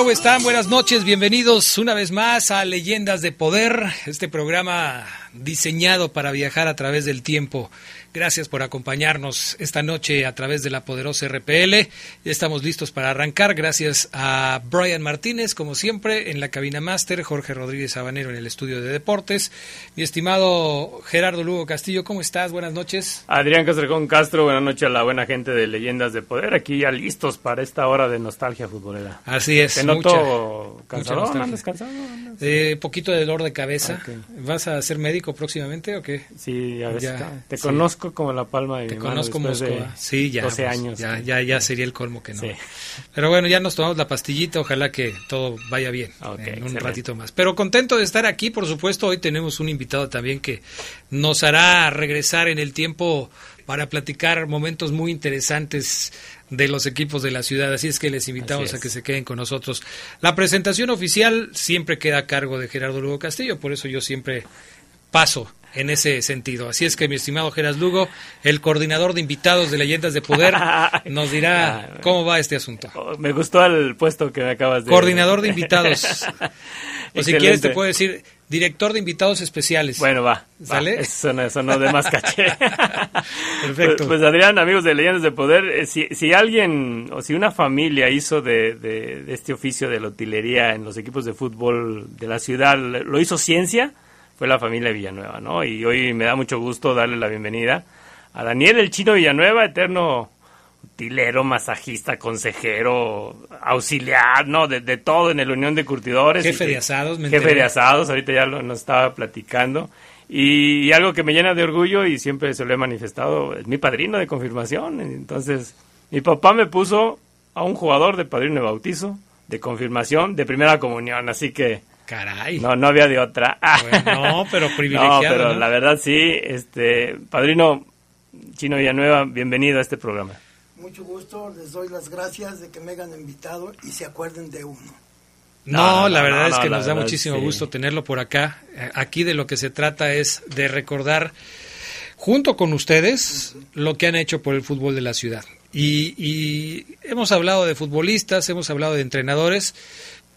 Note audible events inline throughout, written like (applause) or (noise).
¿Cómo están? Buenas noches, bienvenidos una vez más a Leyendas de Poder, este programa diseñado para viajar a través del tiempo. Gracias por acompañarnos esta noche a través de la poderosa RPL. Ya estamos listos para arrancar. Gracias a Brian Martínez, como siempre, en la cabina máster, Jorge Rodríguez Sabanero en el estudio de deportes. Mi estimado Gerardo Lugo Castillo, ¿cómo estás? Buenas noches. Adrián Castrejón Castro, buenas noches a la buena gente de Leyendas de Poder. Aquí ya listos para esta hora de nostalgia futbolera. Así es. Te noto cansado, ¿Andas cansado? Eh, poquito de dolor de cabeza. Okay. ¿Vas a ser médico próximamente o qué? Sí, a. Ya, te sí. conozco como la palma de Te mi conozco Moscova. de Sí, ya. 12 pues, años. Ya, ya, ya sería el colmo que no. Sí. Pero bueno, ya nos tomamos la pastillita. Ojalá que todo vaya bien en un excelente. ratito más. Pero contento de estar aquí, por supuesto. Hoy tenemos un invitado también que nos hará regresar en el tiempo para platicar momentos muy interesantes de los equipos de la ciudad. Así es que les invitamos a que se queden con nosotros. La presentación oficial siempre queda a cargo de Gerardo Lugo Castillo, por eso yo siempre paso en ese sentido. Así es que mi estimado Geras Lugo, el coordinador de invitados de Leyendas de Poder, (laughs) nos dirá cómo va este asunto. Oh, Me gustó el puesto que me acabas de Coordinador de invitados. (laughs) O si quieres te puedo decir director de invitados especiales. Bueno, va. va. ¿Sale? Eso sonó, sonó de más caché. (laughs) Perfecto. Pues, pues, Adrián, amigos de Leyendas de Poder, eh, si, si alguien o si una familia hizo de, de- de este oficio de la utilería en los equipos de fútbol de la ciudad, lo hizo ciencia, fue la familia Villanueva, ¿no? Y hoy me da mucho gusto darle la bienvenida a Daniel el Chino Villanueva, eterno utilero, masajista, consejero, auxiliar, ¿no? De, de todo en el Unión de Curtidores. Jefe de asados, me Jefe de asados, ahorita ya lo, nos estaba platicando. Y, y algo que me llena de orgullo y siempre se lo he manifestado, es mi padrino de confirmación. Entonces, mi papá me puso a un jugador de padrino de bautizo, de confirmación, de primera comunión, así que Caray. no, no había de otra. Bueno, (laughs) no, pero privilegiado. No, pero ¿no? la verdad sí, este, padrino Chino Villanueva, bienvenido a este programa. Mucho gusto, les doy las gracias de que me hayan invitado y se acuerden de uno. No, No, la verdad no, es que no, nos da muchísimo sí. gusto tenerlo por acá. Eh, Aquí de lo que se trata es de recordar, junto con ustedes, lo que han hecho por el fútbol de la ciudad. Y, y hemos hablado de futbolistas, hemos hablado de entrenadores,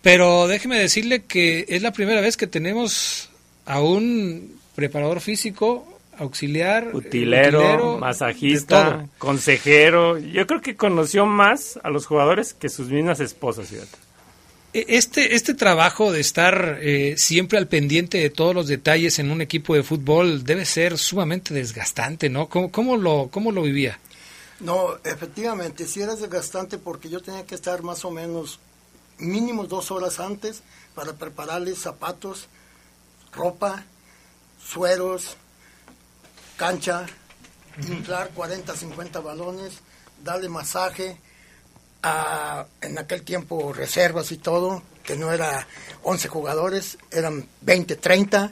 pero déjeme decirle que es la primera vez que tenemos a un preparador físico, auxiliar, eh, Utilero, masajista, consejero. Yo creo que conoció más a los jugadores que sus mismas esposas, fíjate. E- Este, este trabajo de estar eh, siempre al pendiente de todos los detalles en un equipo de fútbol debe ser sumamente desgastante, ¿no? ¿Cómo, cómo lo, cómo lo vivía? No, efectivamente, sí era desgastante porque yo tenía que estar más o menos mínimo dos horas antes para prepararles zapatos, ropa, sueros, cancha, inflar 40, 50 balones, darle masaje, a, en aquel tiempo reservas y todo, que no era 11 jugadores, eran 20, 30.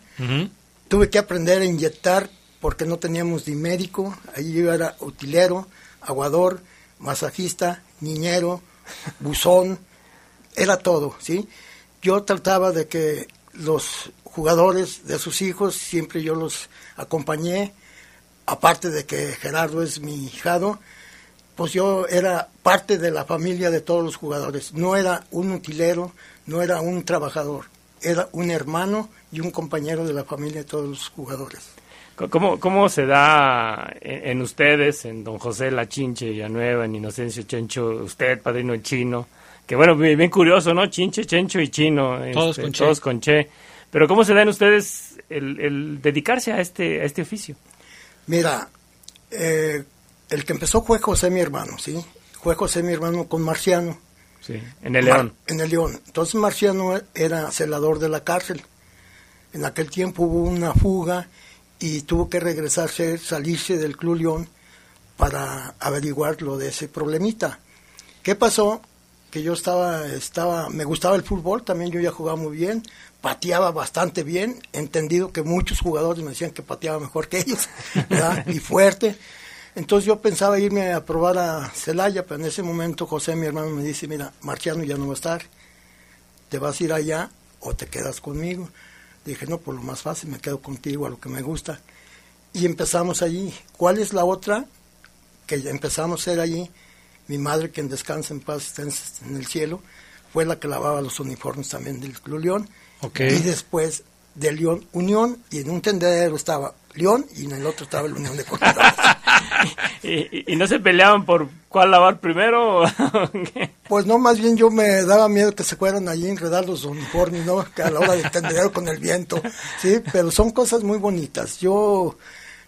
Tuve que aprender a inyectar porque no teníamos ni médico, ahí yo era utilero, aguador, masajista, niñero, buzón, era todo, ¿sí? Yo trataba de que los jugadores de sus hijos, siempre yo los acompañé, aparte de que Gerardo es mi hijado, pues yo era parte de la familia de todos los jugadores, no era un utilero, no era un trabajador, era un hermano y un compañero de la familia de todos los jugadores. ¿Cómo, cómo se da en, ustedes, en don José La Chinche Villanueva, en Inocencio Chencho, usted, padrino chino? Que bueno, bien curioso, ¿no? Chinche, Chencho y chino. Todos, este, con, todos che. con Che. Pero ¿cómo se da en ustedes el, el dedicarse a este, a este oficio? Mira, eh, el que empezó fue José, mi hermano, ¿sí? Fue José, mi hermano, con Marciano. Sí, en el León. en el León. Entonces Marciano era celador de la cárcel. En aquel tiempo hubo una fuga y tuvo que regresarse, salirse del Club León para averiguar lo de ese problemita. ¿Qué pasó? Que yo estaba, estaba, me gustaba el fútbol, también yo ya jugaba muy bien, pateaba bastante bien, entendido que muchos jugadores me decían que pateaba mejor que ellos, (laughs) y fuerte. Entonces yo pensaba irme a probar a Celaya, pero en ese momento José, mi hermano, me dice, mira, Marciano ya no va a estar, te vas a ir allá o te quedas conmigo. Dije, no, por lo más fácil, me quedo contigo a lo que me gusta. Y empezamos allí. ¿Cuál es la otra? Que empezamos a ser allí. Mi madre, que en descansa en paz, está en, el cielo, fue la que lavaba los uniformes también del Club León. Y después de León Unión, y en un tendedero estaba León y en el otro estaba el Unión de Corredores. (laughs) ¿Y, no se peleaban por cuál lavar primero? (laughs) pues no, más bien yo me daba miedo que se fueran allí enredar los uniformes, ¿no? Que a la hora de tender con el viento, ¿sí? Pero son cosas muy bonitas. Yo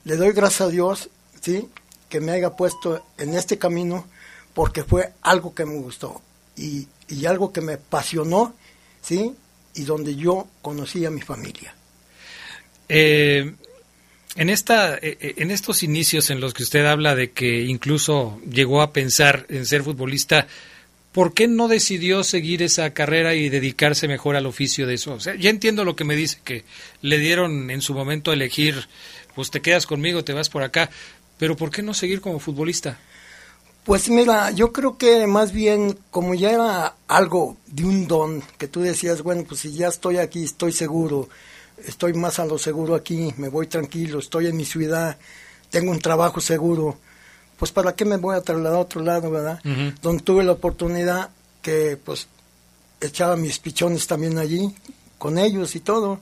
le doy gracias a Dios, ¿sí? Que me haya puesto en este camino porque fue algo que me gustó y, y algo que me apasionó, ¿sí? Y donde yo conocí a mi familia. Eh, en, esta, eh, eh, en estos inicios en los que usted habla de que incluso llegó a pensar en ser futbolista, ¿por qué no decidió seguir esa carrera y dedicarse mejor al oficio de eso? Ya entiendo lo que me dice, que le dieron en su momento a elegir, pues te quedas conmigo, te vas por acá, pero ¿por qué no seguir como futbolista? Pues mira, yo creo que más bien como ya era algo de un don, que tú decías, bueno, pues si ya estoy aquí, estoy seguro, estoy más a lo seguro aquí, me voy tranquilo, estoy en mi ciudad, tengo un trabajo seguro, pues para qué me voy a trasladar a otro lado, ¿verdad? Donde tuve la oportunidad que pues echaba mis pichones también allí, con ellos y todo,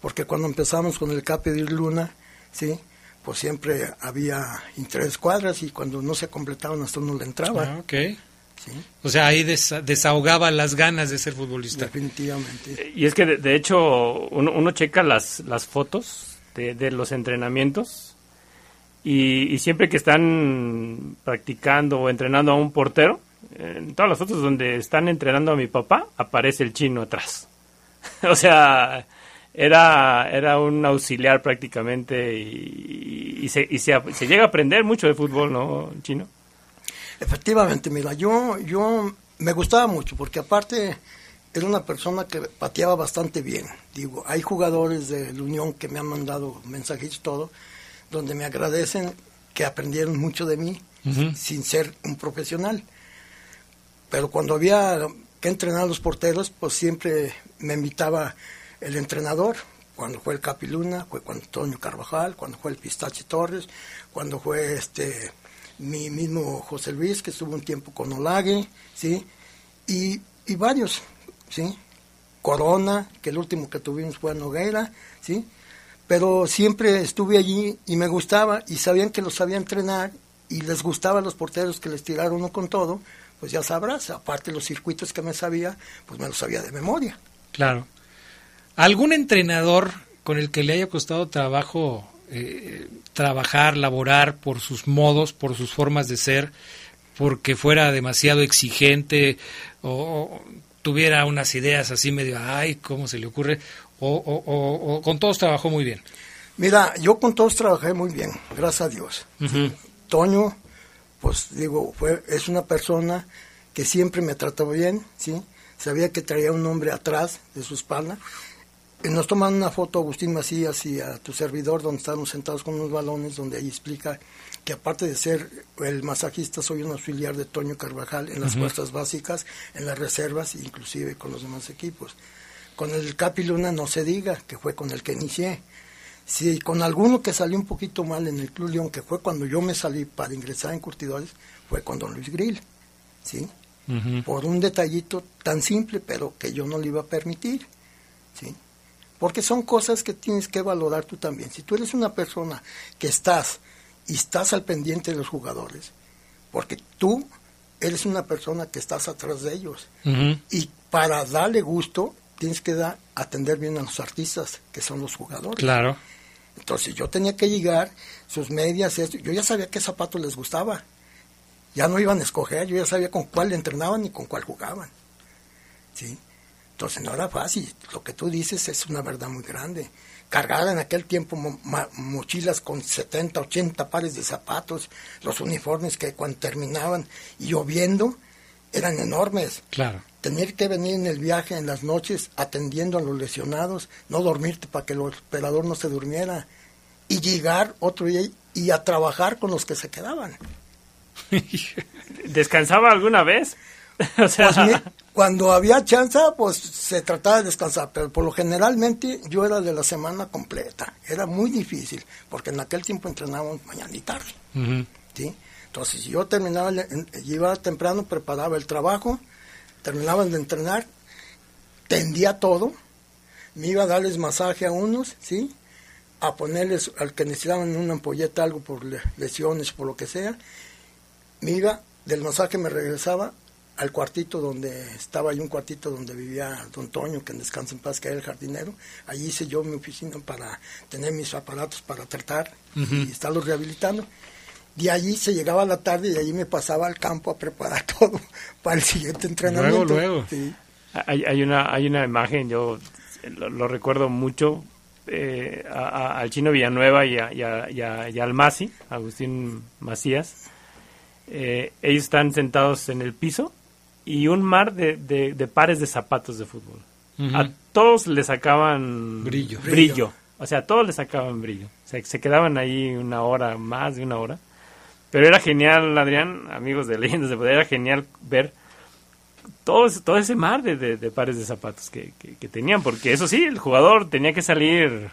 porque cuando empezamos con el Cape de Luna, sí, pues siempre había interés cuadras y cuando no se completaban hasta uno le entraba. Ah, okay. O sea, ahí desahogaba las ganas de ser futbolista. Definitivamente. Y es que, de, hecho, uno, checa las, las fotos de, los entrenamientos y, siempre que están practicando o entrenando a un portero, en todas las fotos donde están entrenando a mi papá, aparece el chino atrás. (laughs) o sea, era, era un auxiliar prácticamente y, se, y se, se llega a aprender mucho de fútbol, ¿no, chino? Efectivamente, mira, yo, yo me gustaba mucho porque aparte era una persona que pateaba bastante bien. Digo, hay jugadores de la Unión que me han mandado mensajes y todo, donde me agradecen que aprendieron mucho de mí sin ser un profesional. Pero cuando había que entrenar a los porteros, pues siempre me invitaba el entrenador. Cuando fue el Capiluna, fue cuando Antonio Carvajal, cuando fue el Pistache Torres, cuando fue este mi mismo José Luis, que estuvo un tiempo con Olague, ¿sí? Y, y varios, ¿sí? Corona, que el último que tuvimos fue a Noguera, ¿sí? Pero siempre estuve allí y me gustaba y sabían que los sabía entrenar y les gustaban los porteros que les tiraron uno con todo, pues ya sabrás, aparte los circuitos que me sabía, pues me los sabía de memoria. Claro. ¿Algún entrenador con el que le haya costado trabajo eh, trabajar, laborar por sus modos, por sus formas de ser, porque fuera demasiado exigente o, tuviera unas ideas así medio, ay, ¿cómo se le ocurre? O, con todos trabajó muy bien. Mira, yo con todos trabajé muy bien, gracias a Dios. Toño, pues digo, fue, es una persona que siempre me trató bien, ¿sí? Sabía que traía un hombre atrás de su espalda nos toman una foto Agustín Macías y a tu servidor donde estamos sentados con unos balones donde ahí explica que aparte de ser el masajista soy un auxiliar de Toño Carvajal en las fuerzas básicas, en las reservas inclusive con los demás equipos. Con el Capi Luna no se diga que fue con el que inicié. Si con alguno que salió un poquito mal en el Club León, que fue cuando yo me salí para ingresar en Curtidores, fue con Don Luis Grill, ¿sí? Por un detallito tan simple, pero que yo no le iba a permitir. ¿sí? Porque son cosas que tienes que valorar tú también. Si tú eres una persona que estás y estás al pendiente de los jugadores, porque tú eres una persona que estás atrás de ellos. Y para darle gusto, tienes que dar, atender bien a los artistas, que son los jugadores. Claro. Entonces yo tenía que llegar, sus medias, yo ya sabía qué zapatos les gustaba. Ya no iban a escoger, yo ya sabía con cuál entrenaban y con cuál jugaban. ¿Sí? Entonces no era fácil. Lo que tú dices es una verdad muy grande. Cargar en aquel tiempo mochilas con 70, 80 pares de zapatos, los uniformes que cuando terminaban y lloviendo eran enormes. Claro. Tener que venir en el viaje en las noches atendiendo a los lesionados, no dormirte para que el operador no se durmiera y llegar otro día y a trabajar con los que se quedaban. (laughs) ¿Descansaba alguna vez? (laughs) o sea... Pues cuando había chance, pues se trataba de descansar, pero por lo generalmente yo era de la semana completa. Era muy difícil, porque en aquel tiempo entrenábamos mañana y tarde. ¿sí? Entonces, yo terminaba, iba temprano, preparaba el trabajo, terminaban de entrenar, tendía todo, me iba a darles masaje a unos, ¿sí? A ponerles al que necesitaban una ampolleta, algo por lesiones, por lo que sea. Me iba, del masaje me regresaba al cuartito donde estaba hay un cuartito donde vivía don Toño, que en descansa en paz, que era el jardinero. Allí hice yo mi oficina para tener mis aparatos para tratar y estarlos rehabilitando. De allí se llegaba a la tarde y de allí me pasaba al campo a preparar (laughs) todo para el siguiente entrenamiento. Luego, luego. Hay, hay, una, hay una imagen, yo lo, recuerdo mucho, eh, al chino Villanueva y, a, y, y, al Masi, Agustín Macías. Eh, ellos están sentados en el piso y un mar de, de, pares de zapatos de fútbol. A todos les sacaban brillo. brillo. O sea, a todos les sacaban brillo. O sea, se quedaban ahí una hora, más de una hora. Pero era genial, Adrián, amigos de Leyendas de Poder, era genial ver todo, todo ese mar de, de, pares de zapatos que, que, tenían. Porque eso sí, el jugador tenía que salir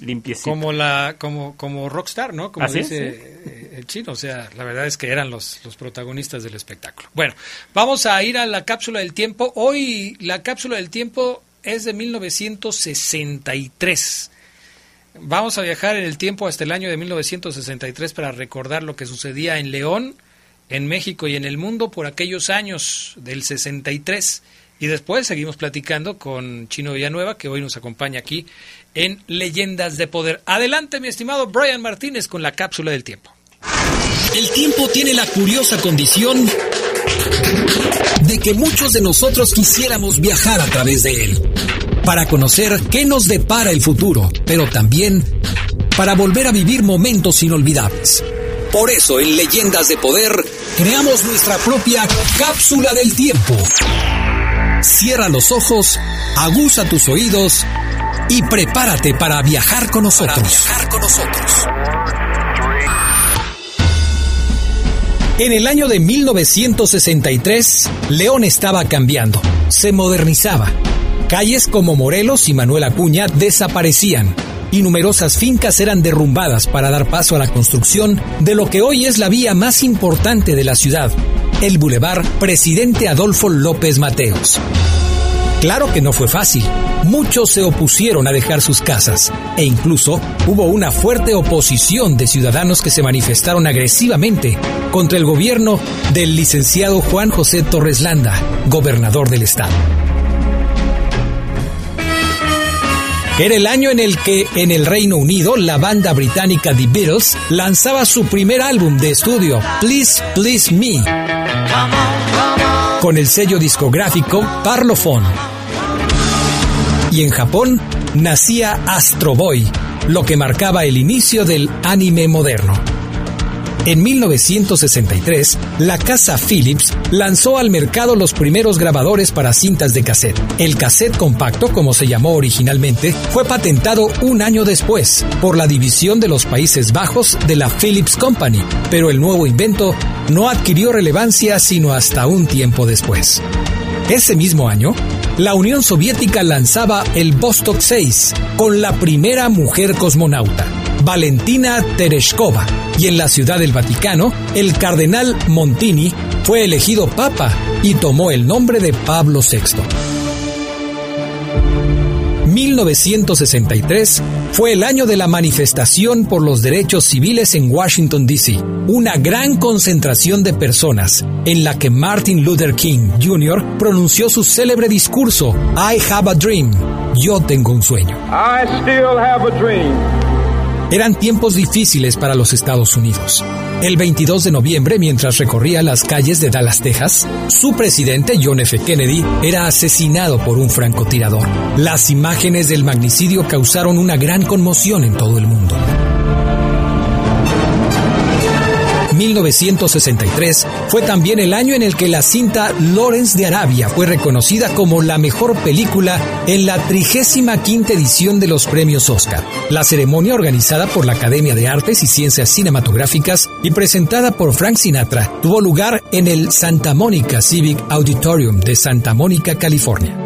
limpiecito. Como la como como rockstar, ¿no? Como dice eh, el chino, o sea, la verdad es que eran los, los protagonistas del espectáculo. Bueno, vamos a ir a la cápsula del tiempo. Hoy la cápsula del tiempo es de 1963. Vamos a viajar en el tiempo hasta el año de 1963 para recordar lo que sucedía en León, en México y en el mundo por aquellos años del 63. Y después seguimos platicando con Chino Villanueva, que hoy nos acompaña aquí en Leyendas de Poder. Adelante, mi estimado Brian Martínez, con la cápsula del tiempo. El tiempo tiene la curiosa condición de que muchos de nosotros quisiéramos viajar a través de él, para conocer qué nos depara el futuro, pero también para volver a vivir momentos inolvidables. Por eso en Leyendas de Poder creamos nuestra propia cápsula del tiempo Cierra los ojos, aguza tus oídos y prepárate para viajar con nosotros. con nosotros. En el año de 1963, León estaba cambiando, se modernizaba. Calles como Morelos y Manuel Acuña desaparecían y numerosas fincas eran derrumbadas para dar paso a la construcción de lo que hoy es la vía más importante de la ciudad, el Boulevard Presidente Adolfo López Mateos. Claro que no fue fácil. Muchos se opusieron a dejar sus casas e incluso hubo una fuerte oposición de ciudadanos que se manifestaron agresivamente contra el gobierno del licenciado Juan José Torres Landa, gobernador del estado. Era el año en el que en el Reino Unido la banda británica The Beatles lanzaba su primer álbum de estudio, Please Please Me, con el sello discográfico Parlophone. Y en Japón nacía Astro Boy, lo que marcaba el inicio del anime moderno. En 1963, la casa Philips lanzó al mercado los primeros grabadores para cintas de cassette. El cassette compacto, como se llamó originalmente, fue patentado un año después por la división de los Países Bajos de la Philips Company, pero el nuevo invento no adquirió relevancia sino hasta un tiempo después. Ese mismo año, la Unión Soviética lanzaba el Vostok 6 con la primera mujer cosmonauta. Valentina Tereshkova, y en la Ciudad del Vaticano, el cardenal Montini fue elegido papa y tomó el nombre de Pablo VI. 1963 fue el año de la manifestación por los derechos civiles en Washington, D.C., una gran concentración de personas en la que Martin Luther King Jr. pronunció su célebre discurso I have a dream, yo tengo un sueño. I still have a dream. Eran tiempos difíciles para los Estados Unidos. El 22 de noviembre, mientras recorría las calles de Dallas, Texas, su presidente John F. Kennedy era asesinado por un francotirador. Las imágenes del magnicidio causaron una gran conmoción en todo el mundo. 1963 fue también el año en el que la cinta Lawrence de Arabia fue reconocida como la mejor película en la 35 edición de los premios Oscar. La ceremonia organizada por la Academia de Artes y Ciencias Cinematográficas y presentada por Frank Sinatra tuvo lugar en el Santa Monica Civic Auditorium de Santa Mónica, California.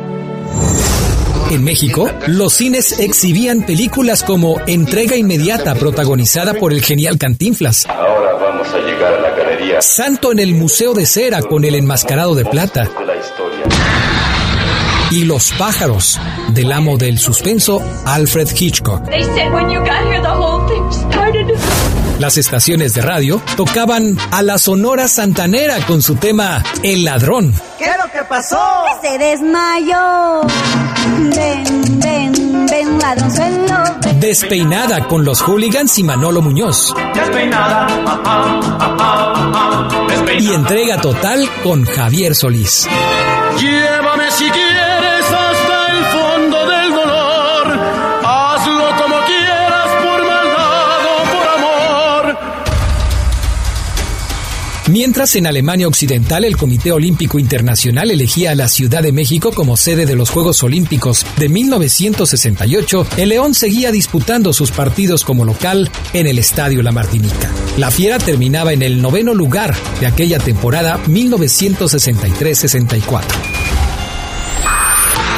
En México, los cines exhibían películas como Entrega Inmediata, protagonizada por el genial Cantinflas. Vamos a llegar a la galería Santo en el Museo de Cera con el enmascarado de plata. de la historia. Y Los pájaros, del amo del suspenso, Alfred Hitchcock. Las estaciones de radio tocaban a la Sonora Santanera con su tema El ladrón. ¿Qué es lo que pasó? Se desmayó. Ven, ladronzuelo. Despeinada con los hooligans y Manolo Muñoz. Y entrega total con Javier Solís. Llévame si Mientras en Alemania Occidental el Comité Olímpico Internacional elegía a la Ciudad de México como sede de los Juegos Olímpicos de 1968, el León seguía disputando sus partidos como local en el Estadio La Martinica. La Fiera terminaba en el noveno lugar de aquella temporada 1963-64.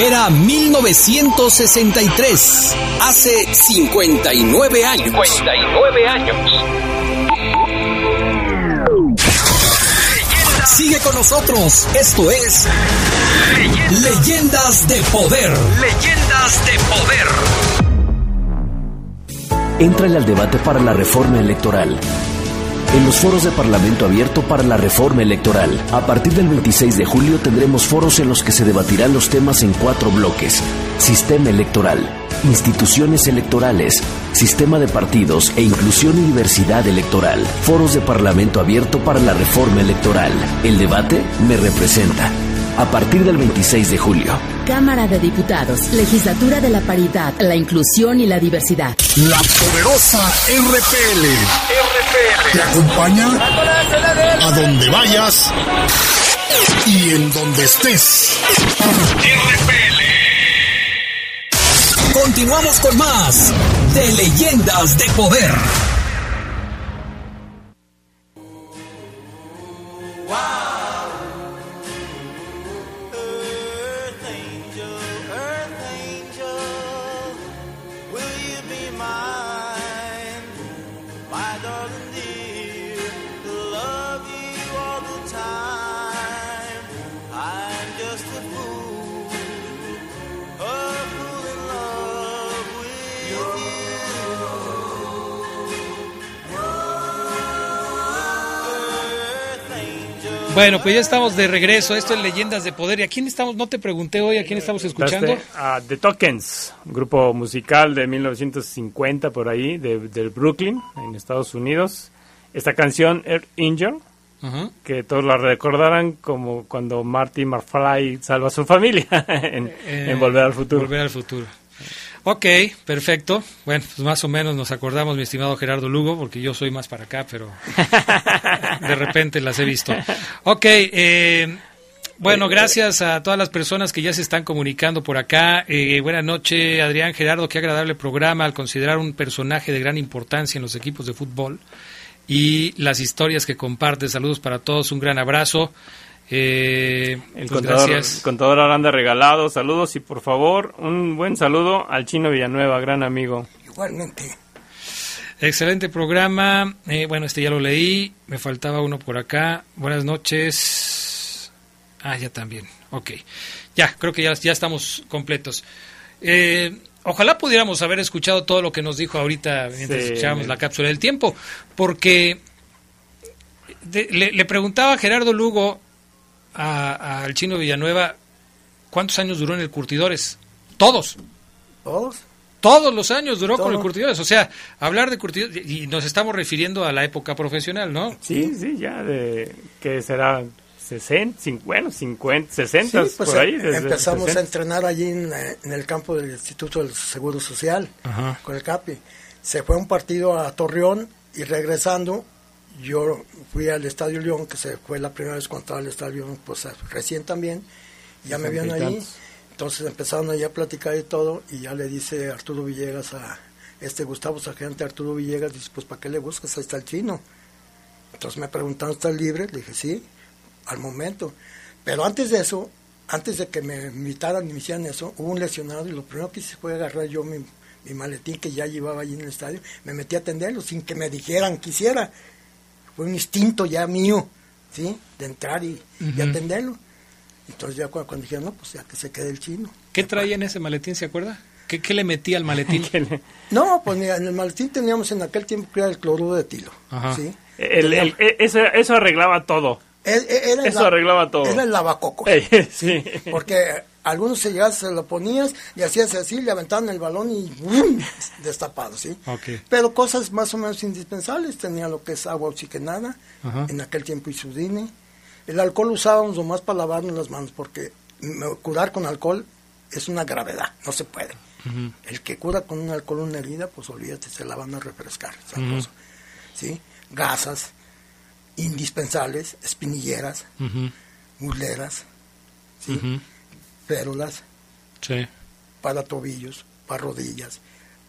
Era 1963, hace 59 años. 59 años. Sigue con nosotros, esto es Leyendas de Poder. Leyendas de Poder. Éntrale al debate para la reforma electoral. En los foros de Parlamento Abierto para la Reforma Electoral, a partir del 26 de julio tendremos foros en los que se debatirán los temas en cuatro bloques. Sistema electoral, instituciones electorales, sistema de partidos e inclusión y diversidad electoral. Foros de Parlamento Abierto para la Reforma Electoral. El debate me representa. A partir del 26 de julio. Cámara de Diputados, Legislatura de la Paridad, la Inclusión y la Diversidad. La poderosa RPL. Te acompaña a donde vayas y en donde estés. Continuamos con más de Leyendas de Poder. Bueno, pues ya estamos de regreso. Esto es Leyendas de Poder. ¿Y a quién estamos? No te pregunté hoy a quién estamos escuchando. Este, a The Tokens, un grupo musical de 1950 por ahí, de, del Brooklyn, en Estados Unidos. Esta canción, Earth Angel, Ajá. que todos la recordarán como cuando Marty McFly salva a su familia (laughs) en, Eh, en Volver al Futuro. Volver al futuro. Ok, perfecto. Bueno, pues más o menos nos acordamos, mi estimado Gerardo Lugo, porque yo soy más para acá, pero (laughs) de repente las he visto. Ok, eh, bueno, gracias a todas las personas que ya se están comunicando por acá. Eh, buenas noches, Adrián Gerardo, qué agradable programa al considerar un personaje de gran importancia en los equipos de fútbol y las historias que comparte. Saludos para todos, un gran abrazo. Eh, El pues contador, gracias. el contador Aranda regalado, saludos y por favor un buen saludo al Chino Villanueva, gran amigo. Igualmente. Excelente programa. Eh, bueno, este ya lo leí. Me faltaba uno por acá. Buenas noches. Ah, ya también. Ok. Ya, creo que ya, ya estamos completos. Eh, ojalá pudiéramos haber escuchado todo lo que nos dijo ahorita mientras Sí. escuchábamos la cápsula del tiempo, porque de- le, le preguntaba a Gerardo Lugo a- al chino Villanueva cuántos años duró en el Curtidores. Todos. ¿Todos? Todos los años duró con el. Curtidores. O sea, hablar de Curtidores, y nos estamos refiriendo a la época profesional, ¿no? Sí, sí, ya de que será 60, 50, bueno, 50, 60 Sí, pues por ahí. desde empezamos 60. a entrenar allí en, en el campo del Instituto del Seguro Social Ajá. con el CAPI. Se fue un partido a Torreón y regresando yo fui al Estadio León, que se fue la primera vez cuando estaba el Estadio León, pues recién también, ya me vieron ahí. tantos. Entonces empezaron allí a platicar y todo, y ya le dice Arturo Villegas a este Gustavo Sargente, Arturo Villegas, dice, pues ¿para qué le buscas? Ahí está el chino. Entonces me preguntaron, ¿estás libre? Le dije, sí, al momento. Pero antes de eso, antes de que me invitaran y me hicieran eso, hubo un lesionado y lo primero que hice fue agarrar yo mi, mi maletín que ya llevaba allí en el estadio, me metí a atenderlo sin que me dijeran que hiciera. Fue un instinto ya mío, ¿sí? De entrar y, y atenderlo. Entonces ya cuando, cuando dijeron, no, pues ya que se quede el chino. ¿Qué traía en ese maletín, se acuerda? ¿Qué, qué le metía al maletín? (laughs) No, pues mira, en el maletín teníamos en aquel tiempo que era el cloruro de tilo. Ajá. ¿sí? El- el- e- eso, eso arreglaba todo. E- era el Eso la- arreglaba todo. Era el lavacoco. (laughs) Sí. Porque algunos se llegabas, se lo ponías y hacías así, le aventaban el balón y ¡bum! destapado, ¿sí? Pero cosas más o menos indispensables, tenía lo que es agua oxigenada, Ajá. en aquel tiempo isudine. El alcohol usábamos nomás para lavarnos las manos, porque curar con alcohol es una gravedad, no se puede. El que cura con un alcohol una herida, pues olvídate, se la van a refrescar, esa cosa, ¿sí? Gasas indispensables, espinilleras. Ujú. férulas, Sí. para tobillos, para rodillas,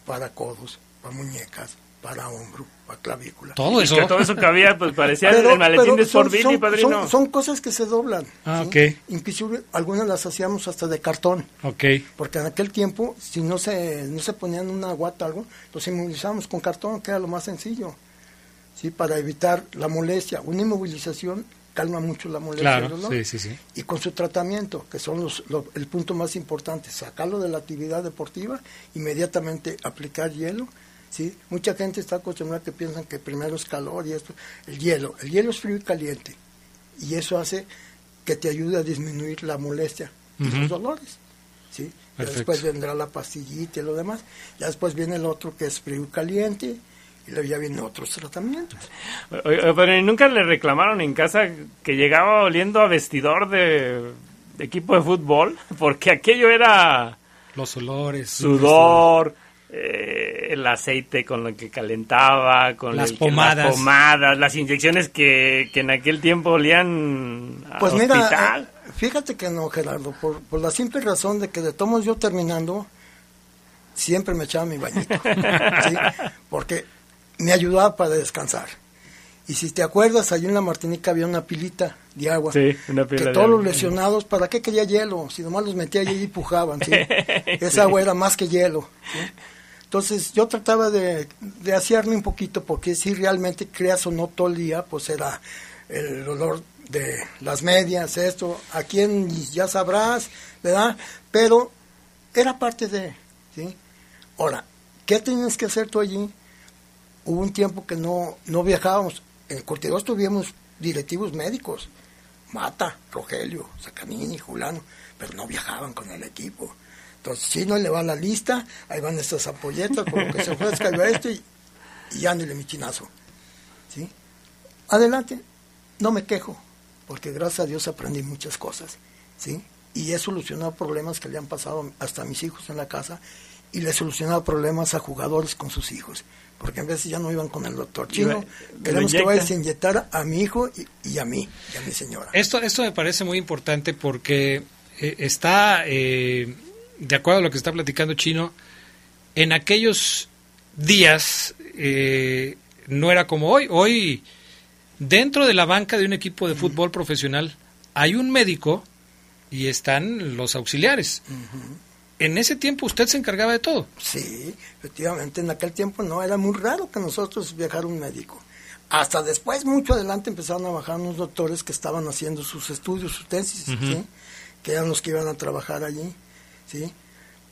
para codos, para muñecas, para hombro, para clavícula. Todo Y eso. que todo eso cabía, pues parecía Pero- el maletín de Billy, son- padrino. Son, son cosas que se doblan. Ah, ¿sí? ok. Inclusive algunas las hacíamos hasta de cartón. Ok. Porque en aquel tiempo, si no se, no se ponían una guata o algo, los inmovilizábamos con cartón, que era lo más sencillo. ¿sí? Para evitar la molestia. Una inmovilización calma mucho la molestia. Claro, sí, sí, sí. Y con su tratamiento, que son los, lo- el punto más importante, sacarlo de la actividad deportiva, inmediatamente aplicar hielo. ¿Sí? Mucha gente está acostumbrada que piensan que primero es calor y esto. El hielo, el hielo es frío y caliente. Y eso hace que te ayude a disminuir la molestia y Ujú. los dolores. ¿sí? Ya después vendrá la pastillita y lo demás. Ya después viene el otro que es frío y caliente. Y luego ya vienen otros tratamientos. Pero nunca le reclamaron en casa que llegaba oliendo a vestidor de, de equipo de fútbol, (laughs) porque aquello era Los olores. sudor, eh, el aceite con lo que calentaba, con Las el pomadas. las pomadas, las inyecciones que, que en aquel tiempo olían a Pues hospital. mira, eh, fíjate que no, Gerardo, por, por la simple razón de que de tomos yo terminando, siempre me echaba mi bañito, (laughs) ¿sí? porque me ayudaba para descansar. Y si te acuerdas, allí en la Martinica había una pilita de agua. Sí, una pila que de todos agua. los lesionados, ¿para qué quería hielo? Si nomás los metía allí y pujaban, ¿sí? (laughs) Esa agua era más que hielo. ¿sí? Entonces yo trataba de, de asearme un poquito porque si realmente creas o no todo el día, pues era el olor de las medias, esto, a quién ya sabrás, ¿verdad? Pero era parte de, ¿sí? Ahora, ¿qué tienes que hacer tú allí? Hubo un tiempo que no, no viajábamos. En Cortidos tuvimos directivos médicos, Mata, Rogelio, Sacanini, Julano, pero no viajaban con el equipo. Entonces, si no le va la lista, ahí van estas ampolletas, con lo que se ofrezca yo esto y, y ándale mi chinazo. ¿Sí? Adelante, no me quejo, porque gracias a Dios aprendí muchas cosas. ¿Sí? Y he solucionado problemas que le han pasado hasta a mis hijos en la casa y le he solucionado problemas a jugadores con sus hijos. Porque a veces ya no iban con el doctor chino. lo Queremos que vayas a inyectar a mi hijo y, y a mí, y a mi señora. Esto, esto me parece muy importante porque eh, está, eh, de acuerdo a lo que está platicando Chino, en aquellos días eh, no era como hoy. Hoy, dentro de la banca de un equipo de fútbol profesional, hay un médico y están los auxiliares. En ese tiempo usted se encargaba de todo. Sí, efectivamente, en aquel tiempo no, era muy raro que nosotros viajara un médico. Hasta después, mucho adelante, empezaron a bajar unos doctores que estaban haciendo sus estudios, sus tesis, que eran los que iban a trabajar allí, ¿sí?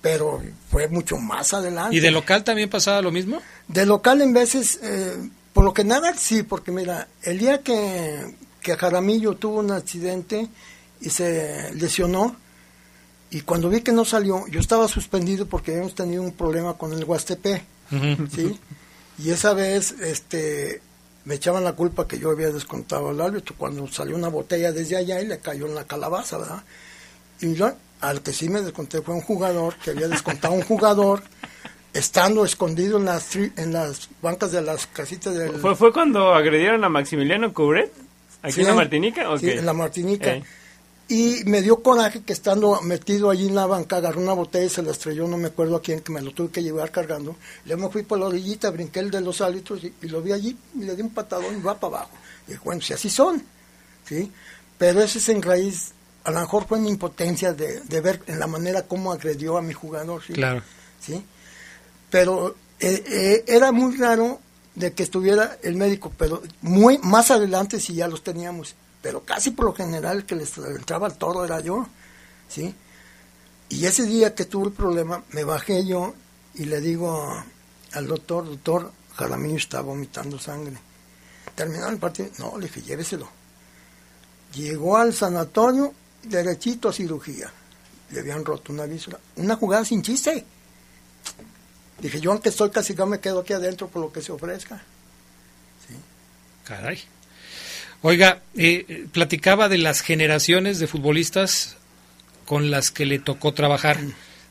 pero fue mucho más adelante. ¿Y de local también pasaba lo mismo? De local en veces, eh, por lo que nada sí, porque mira, el día que, que Jaramillo tuvo un accidente y se lesionó, y cuando vi que no salió, yo estaba suspendido porque habíamos tenido un problema con el Huastepe, ¿sí? Y esa vez, este, me echaban la culpa que yo había descontado al árbitro cuando salió una botella desde allá y le cayó en la calabaza, ¿verdad? Y yo, al que sí me desconté fue un jugador que había descontado un jugador estando escondido en las tri- en las bancas de las casitas del ¿Fue, ¿Fue cuando agredieron a Maximiliano Cubret? ¿Aquí Sí, en la Martinica? ¿o sí, qué? en la Martinica. Eh. Y me dio coraje que estando metido allí en la banca, agarré una botella y se la estrelló, no me acuerdo a quién, que me lo tuve que llevar cargando. Luego me fui por la orillita, brinqué el de los árbitros y, y lo vi allí y le di un patadón y va para abajo. Y dije, bueno, si así son, ¿sí? Pero eso es en raíz, a lo mejor fue mi impotencia de, de ver en la manera como agredió a mi jugador, ¿sí? Claro. ¿sí? Pero eh, eh, era muy raro de que estuviera el médico, pero muy más adelante sí ya los teníamos, pero casi por lo general el que les entraba al toro era yo, ¿sí? Y ese día que tuve el problema, me bajé yo y le digo al doctor, doctor, Jaramillo está vomitando sangre. Terminó el partido, no, le dije, lléveselo. Llegó al sanatorio, derechito a cirugía. Le habían roto una víscera. Una jugada sin chiste. Dije, yo aunque estoy castigado me quedo aquí adentro por lo que se ofrezca. Caray. Oiga, eh, platicaba de las generaciones de futbolistas con las que le tocó trabajar,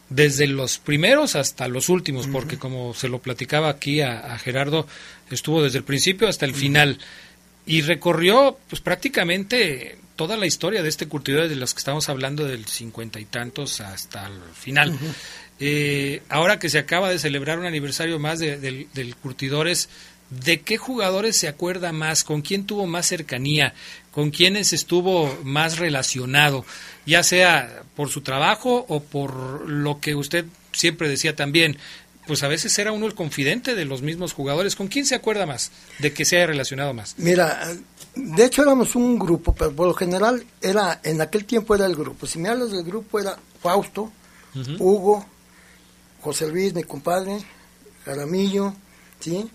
desde los primeros hasta los últimos, porque como se lo platicaba aquí a, a Gerardo, estuvo desde el principio hasta el final y recorrió pues prácticamente toda la historia de este curtidor de los que estamos hablando del cincuenta y tantos hasta el final. Eh, ahora que se acaba de celebrar un aniversario más de- del, del Curtidores, ¿de qué jugadores se acuerda más? ¿Con quién tuvo más cercanía? ¿Con quiénes estuvo más relacionado? Ya sea por su trabajo o por lo que usted siempre decía también. Pues a veces era uno el confidente de los mismos jugadores. ¿Con quién se acuerda más de que se haya relacionado más? Mira, de hecho éramos un grupo, pero por lo general era, en aquel tiempo era el grupo. Si me hablas del grupo era Fausto, Hugo, José Luis, mi compadre, Jaramillo, ¿sí?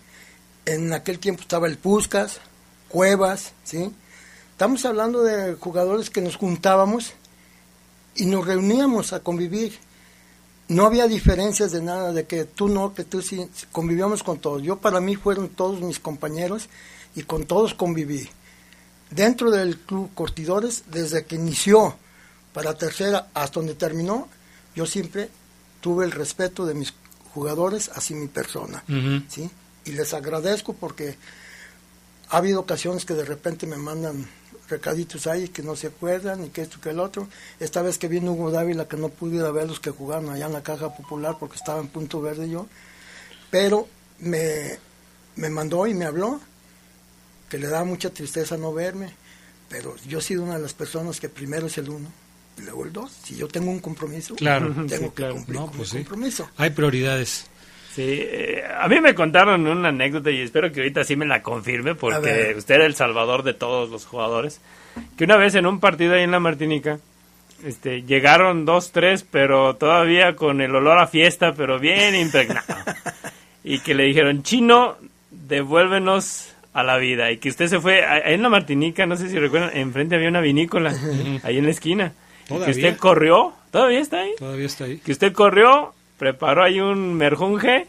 En aquel tiempo estaba el Puscas, Cuevas, ¿sí? Estamos hablando de jugadores que nos juntábamos y nos reuníamos a convivir. No había diferencias de nada, de que tú no, que tú sí, convivíamos con todos. Yo para mí fueron todos mis compañeros y con todos conviví. Dentro del club Cortidores, desde que inició para tercera hasta donde terminó, yo siempre tuve el respeto de mis jugadores hacia mi persona. ¿sí? Y les agradezco porque ha habido ocasiones que de repente me mandan recaditos ahí que no se acuerdan y que esto que el otro. Esta vez que vino Hugo Dávila que no pude ir a ver los que jugaron allá en la caja popular porque estaba en punto verde yo, pero me, me mandó y me habló que le da mucha tristeza no verme, pero yo he sido una de las personas que primero es el uno y luego el dos. Si yo tengo un compromiso, Claro. tengo Sí, que claro. cumplir No, con pues mi sí. compromiso. Hay prioridades. Sí, eh, a mí me contaron una anécdota y espero que ahorita sí me la confirme porque usted era el salvador de todos los jugadores. Que una vez en un partido ahí en la Martinica, este, llegaron dos, tres, pero todavía con el olor a fiesta, pero bien impregnado. (laughs) y que le dijeron, chino, devuélvenos a la vida. Y que usted se fue, a- ahí en la Martinica, no sé si recuerdan, enfrente había una vinícola, ahí en la esquina. Y que usted corrió, todavía está ahí Todavía está ahí. que usted corrió, preparó ahí un merjunje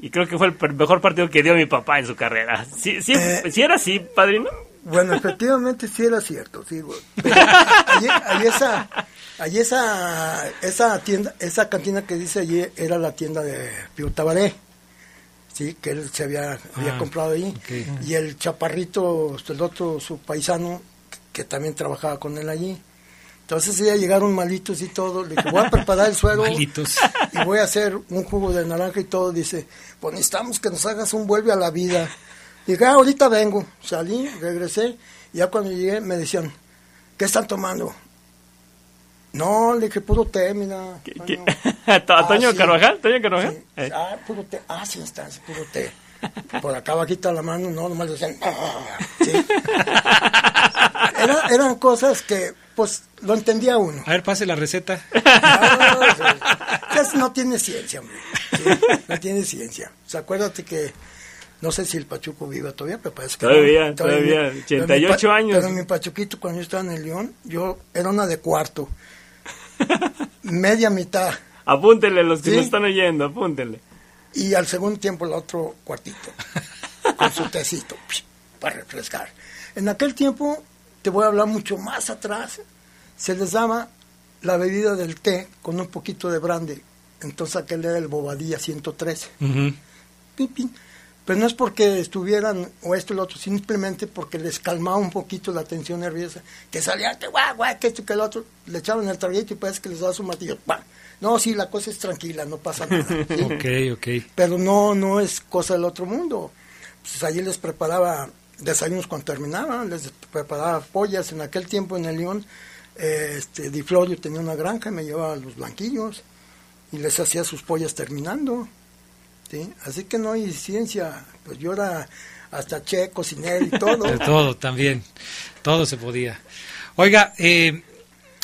y creo que fue el per- mejor partido que dio mi papá en su carrera. ¿Sí, sí, Eh, sí era así, padrino? Bueno, efectivamente sí era cierto, sí, allí, allí esa, allí esa, esa tienda, esa cantina que dice allí era la tienda de Pío Tabaré, sí, que él se había, había Ah, comprado ahí. Y el chaparrito, el otro, su paisano, que también trabajaba con él allí. Entonces ya llegaron malitos y todo, le dije, voy a preparar el (laughs) suero Malitos. y voy a hacer un jugo de naranja y todo. Dice, pues necesitamos que nos hagas un vuelve a la vida. Dije, ah, ahorita vengo. Salí, regresé. Y ya cuando llegué me decían, ¿qué están tomando? No, le dije, puro té, mira. ¿Qué- Toño". qué? (laughs) ¿A To- a Ah, Toño sí. Carvajal? ¿Toño Carvajal? Sí. Eh. Ah, puro té. Ah, sí, está, sí, puro té. Por acá bajita la mano, no, nomás decían, sí. (laughs) Era- eran cosas que, pues, lo entendía uno. A ver, pase la receta. (laughs) Eso no tiene ciencia, hombre. Sí, no tiene ciencia. O sea, acuérdate que no sé si el Pachuco vive todavía, pero parece que Todavía, no. todavía, Pero mi 88 pa- años. Pero mi Pachuquito, cuando yo estaba en el León, yo era una de cuarto. Media mitad. Apúntenle los que Sí. nos están oyendo, apúntenle. Y al segundo tiempo el otro cuartito. Con su tecito. Para refrescar. En aquel tiempo, te voy a hablar mucho más atrás, se les daba la bebida del té con un poquito de brande. Entonces aquel era el Bobadilla 113. Pin, pin. Pero no es porque estuvieran o esto o lo otro, simplemente porque les calmaba un poquito la tensión nerviosa. Que salían, que guau, guau, que esto, que el otro. Le echaban el traguito y parece que les daba su martillo. ¡pam! No, sí, la cosa es tranquila, no pasa nada. (laughs) ¿sí? Ok, ok. Pero no, no es cosa del otro mundo. Pues allí les preparaba desayunos cuando terminaban, les preparaba pollas. En aquel tiempo en el León, eh, este, Di Florio tenía una granja y me llevaba a los blanquillos y les hacía sus pollas terminando. ¿Sí? Así que no hay ciencia. Pues yo era hasta che, cocinero y todo. (laughs) De todo también, todo se podía. Oiga, eh,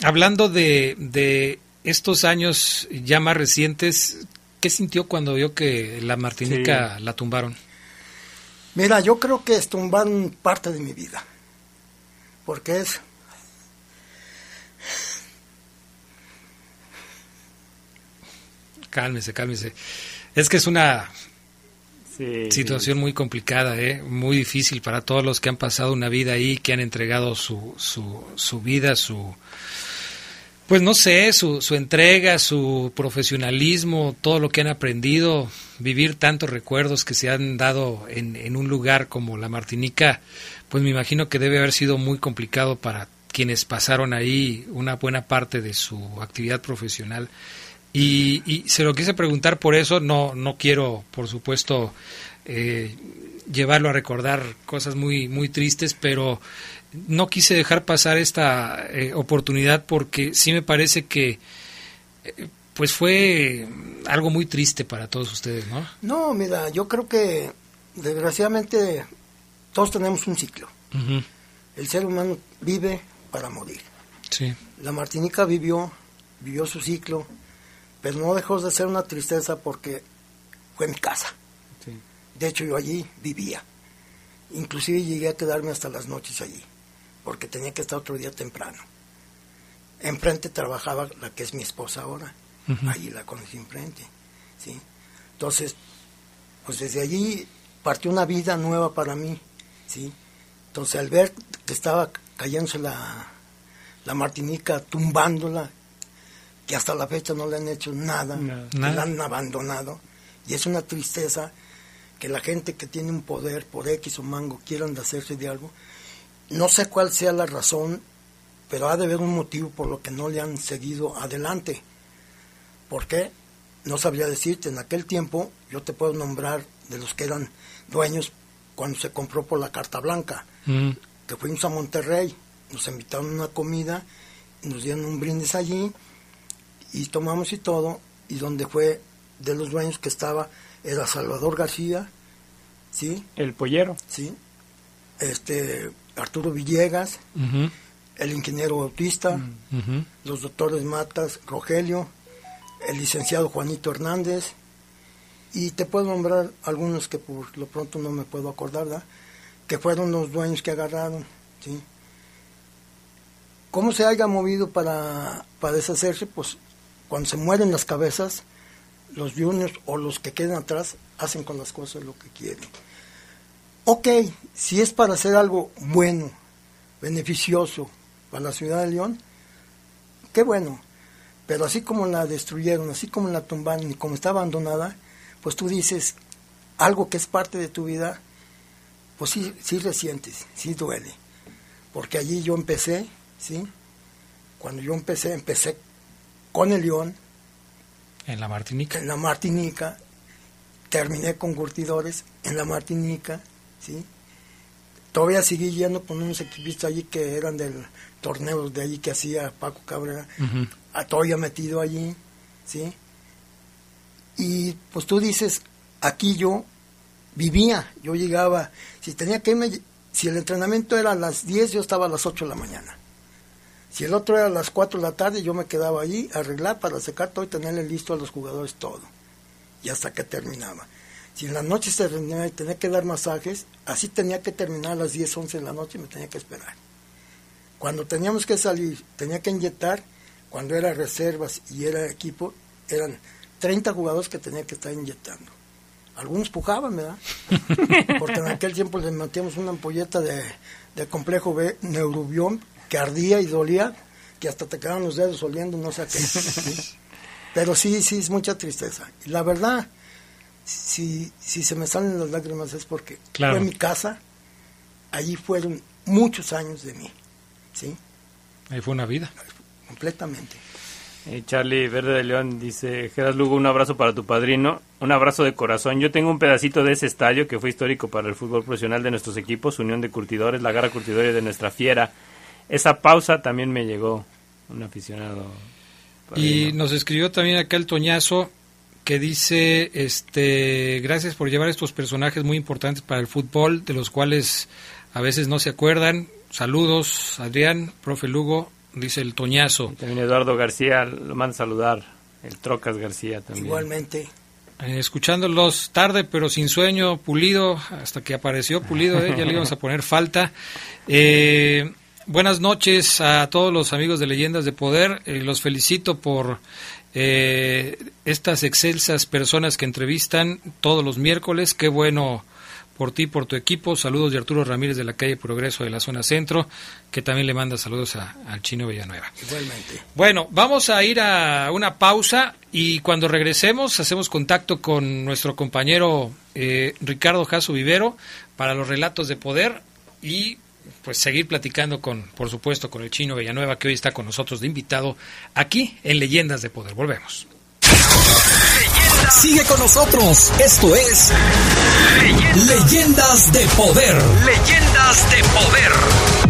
hablando de, de estos años ya más recientes, ¿qué sintió cuando vio que la Martinica la tumbaron? Mira, yo creo que estumbaron parte de mi vida. Porque es. Cálmese, cálmese. Es que es una Sí, situación muy complicada, ¿eh? muy difícil para todos los que han pasado una vida ahí, que han entregado su, su, su vida, su, pues no sé, su, su entrega, su profesionalismo, todo lo que han aprendido, vivir tantos recuerdos que se han dado en, en un lugar como la Martinica, pues me imagino que debe haber sido muy complicado para quienes pasaron ahí una buena parte de su actividad profesional. Y, y se lo quise preguntar por eso, no, no quiero, por supuesto, eh, llevarlo a recordar cosas muy, muy tristes, pero no quise dejar pasar esta eh, oportunidad porque sí me parece que eh, pues fue algo muy triste para todos ustedes, ¿no? No, mira, yo creo que desgraciadamente todos tenemos un ciclo. El ser humano vive para morir. Sí. La Martinica vivió, vivió su ciclo, pero no dejó de ser una tristeza porque fue mi casa. Sí. De hecho, yo allí vivía. Inclusive llegué a quedarme hasta las noches allí, porque tenía que estar otro día temprano. Enfrente trabajaba la que es mi esposa ahora. Ujú. Allí la conocí enfrente. ¿sí? Entonces, pues desde allí partió una vida nueva para mí. ¿sí? Entonces, al ver que estaba cayéndose la, la Martinica, tumbándola, que hasta la fecha no le han hecho nada, Nada. que Nada. la han abandonado, y es una tristeza que la gente que tiene un poder por X o mango quieran de hacerse de algo. No sé cuál sea la razón, pero ha de haber un motivo por lo que no le han seguido adelante. ¿Por qué? No sabría decirte. En aquel tiempo yo te puedo nombrar de los que eran dueños cuando se compró por la Carta Blanca, Mm, que fuimos a Monterrey, nos invitaron a una comida, nos dieron un brindis allí y tomamos y todo, y donde fue de los dueños que estaba era Salvador García, ¿sí? El pollero. ¿sí? Este, Arturo Villegas, el ingeniero Bautista, ujú. los doctores Matas, Rogelio, el licenciado Juanito Hernández, y te puedo nombrar algunos que por lo pronto no me puedo acordar, ¿verdad? que fueron los dueños que agarraron. ¿sí? ¿Cómo se haya movido para, para deshacerse? Pues cuando se mueren las cabezas, los juniors o los que queden atrás hacen con las cosas lo que quieren. Ok, si es para hacer algo bueno, beneficioso para la ciudad de León, qué bueno. Pero así como la destruyeron, así como la tumbaron y como está abandonada, pues tú dices algo que es parte de tu vida, pues sí, sí resientes, sí duele. Porque allí yo empecé, ¿sí? Cuando yo empecé, empecé con el León, En la Martinica. en la Martinica, terminé con curtidores en la Martinica, ¿sí? Todavía seguí yendo con unos equipistas allí que eran del torneo de allí que hacía Paco Cabrera, a todavía metido allí, ¿sí? Y pues tú dices, aquí yo vivía, yo llegaba, si tenía que irme, si el entrenamiento era a las 10, yo estaba a las 8 de la mañana, Si el otro era a las 4 de la tarde, yo me quedaba allí a arreglar para secar todo y tenerle listo a los jugadores todo. Y hasta que terminaba. Si en la noche se terminaba y tenía que dar masajes, así tenía que terminar a las 10, 11 de la noche y me tenía que esperar. Cuando teníamos que salir, tenía que inyectar, cuando era reservas y era equipo, eran 30 jugadores que tenía que estar inyectando. Algunos pujaban, ¿verdad? (laughs) Porque en aquel tiempo les metíamos una ampolleta de, de complejo B, neurobión, que ardía y dolía, que hasta te quedaban los dedos oliendo, no sé qué. ¿sí? (laughs) Pero sí, sí, es mucha tristeza. Y la verdad, si, si se me salen las lágrimas es porque Claro. fue mi casa, allí fueron muchos años de mí, ¿sí? Ahí fue una vida. Completamente. Eh, Charlie Verde de León dice, Geras Lugo, un abrazo para tu padrino, un abrazo de corazón. Yo tengo un pedacito de ese estadio que fue histórico para el fútbol profesional de nuestros equipos, Unión de Curtidores, la Garra Curtidores de nuestra fiera. Esa pausa también me llegó, un aficionado. Y nos escribió también acá el Toñazo que dice, este, gracias por llevar estos personajes muy importantes para el fútbol, de los cuales a veces no se acuerdan. Saludos, Adrián, profe Lugo, dice el Toñazo. También Eduardo García lo manda a saludar, el Trocas García también. Igualmente. Eh, escuchándolos tarde pero sin sueño, Pulido, hasta que apareció Pulido, eh, ya le íbamos a poner falta. Eh, buenas noches a todos los amigos de Leyendas de Poder, eh, los felicito por eh, estas excelsas personas que entrevistan todos los miércoles, qué bueno por ti, por tu equipo. Saludos de Arturo Ramírez de la calle Progreso de la zona centro, que también le manda saludos a- al chino Villanueva. Igualmente. Bueno, vamos a ir a una pausa y cuando regresemos hacemos contacto con nuestro compañero eh, Ricardo Jasso Vivero para los relatos de poder y pues seguir platicando con, por supuesto, con el chino Villanueva que hoy está con nosotros de invitado aquí en Leyendas de Poder. Volvemos. Sigue con nosotros. Esto es Leyendas de Poder. Leyendas de Poder.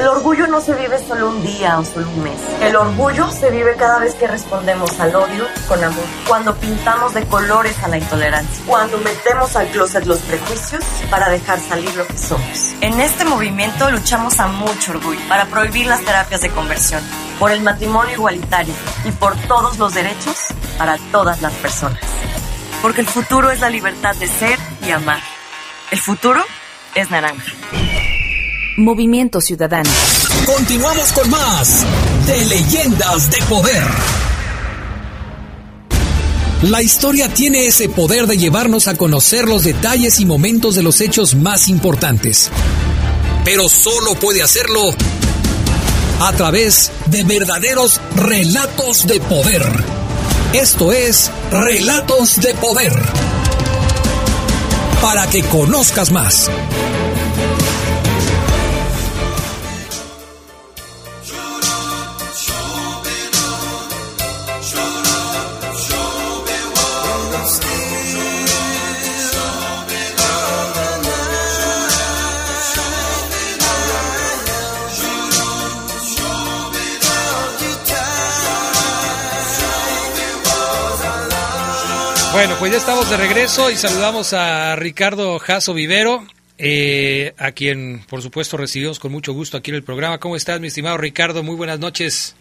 El orgullo no se vive solo un día o solo un mes. El orgullo se vive cada vez que respondemos al odio con amor. Cuando pintamos de colores a la intolerancia. Cuando metemos al closet los prejuicios para dejar salir lo que somos. En este movimiento luchamos a mucho orgullo para prohibir las terapias de conversión, por el matrimonio igualitario y por todos los derechos para todas las personas. Porque el futuro es la libertad de ser y amar. El futuro es naranja. Movimiento Ciudadano. Continuamos con más de Leyendas de Poder. La historia tiene ese poder de llevarnos a conocer los detalles y momentos de los hechos más importantes. Pero solo puede hacerlo a través de verdaderos relatos de poder. Esto es Relatos de Poder. Para que conozcas más. Bueno, pues ya estamos de regreso y saludamos a Ricardo Jasso Vivero, eh, a quien por supuesto recibimos con mucho gusto aquí en el programa. ¿Cómo estás, mi estimado Ricardo? Muy buenas noches.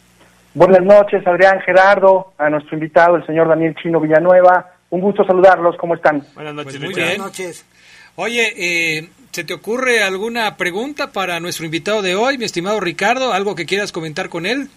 Buenas noches, Adrián Gerardo, a nuestro invitado, el señor Daniel Chino Villanueva. Un gusto saludarlos, ¿cómo están? Buenas noches, Pues muy bien. noches. Oye, eh, ¿se te ocurre alguna pregunta para nuestro invitado de hoy, mi estimado Ricardo? ¿Algo que quieras comentar con él?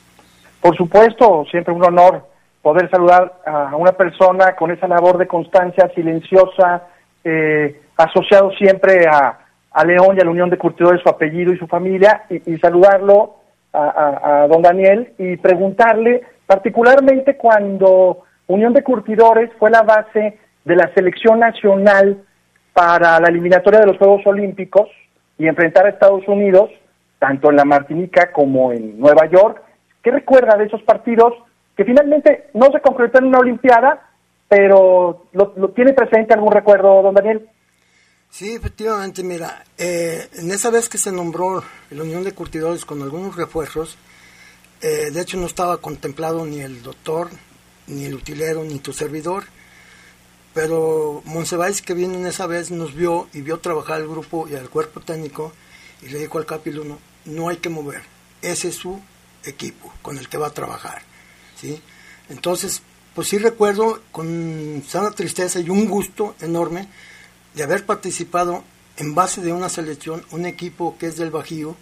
Por supuesto, siempre un honor poder saludar a una persona con esa labor de constancia silenciosa, eh, asociado siempre a, a León y a la Unión de Curtidores, su apellido y su familia, y, y saludarlo a, don Daniel y preguntarle, particularmente cuando Unión de Curtidores fue la base de la selección nacional para la eliminatoria de los Juegos Olímpicos y enfrentar a Estados Unidos, tanto en la Martinica como en Nueva York. ¿Qué recuerda de esos partidos que finalmente no se concretó en una Olimpiada, pero lo tiene presente algún recuerdo, don Daniel? Sí, efectivamente, mira, eh, en esa vez que se nombró la Unión de Curtidores con algunos refuerzos, eh, de hecho no estaba contemplado ni el doctor, ni el utilero, ni tu servidor, pero Monsiváis que vino en esa vez nos vio y vio trabajar el grupo y al cuerpo técnico y le dijo al capítulo, no hay que mover, ese es su equipo con el que va a trabajar, ¿sí? Entonces, pues sí recuerdo con sana tristeza y un gusto enorme de haber participado en base de una selección, un equipo que es del Bajío,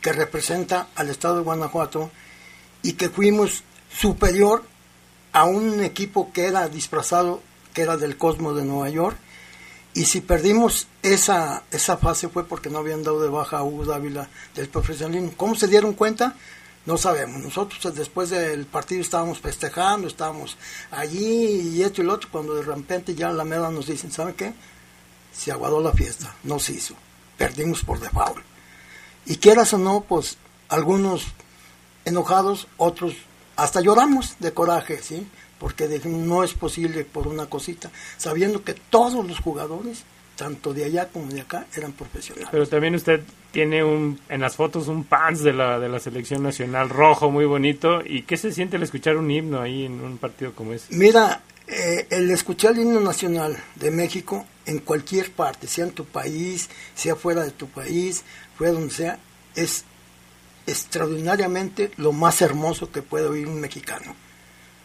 que representa al estado de Guanajuato y que fuimos superior a un equipo que era disfrazado, que era del Cosmo de Nueva York. Y si perdimos esa, esa fase fue porque no habían dado de baja a Hugo Dávila del profesionalismo. ¿Cómo se dieron cuenta? No sabemos. Nosotros después del partido estábamos festejando, estábamos allí y esto y lo otro, cuando de repente ya la meda nos dicen, ¿saben qué? Se aguadó la fiesta, no se hizo. Perdimos por default. Y quieras o no, pues algunos enojados, otros hasta lloramos de coraje, ¿sí? Porque dijimos, no es posible por una cosita, sabiendo que todos los jugadores, tanto de allá como de acá, eran profesionales. Pero también usted tiene un, en las fotos un pants de la, de la selección nacional rojo muy bonito. ¿Y qué se siente al escuchar un himno ahí en un partido como ese? Mira, eh, el escuchar el himno nacional de México en cualquier parte, sea en tu país, sea fuera de tu país, fuera donde sea, es extraordinariamente lo más hermoso que puede oír un mexicano,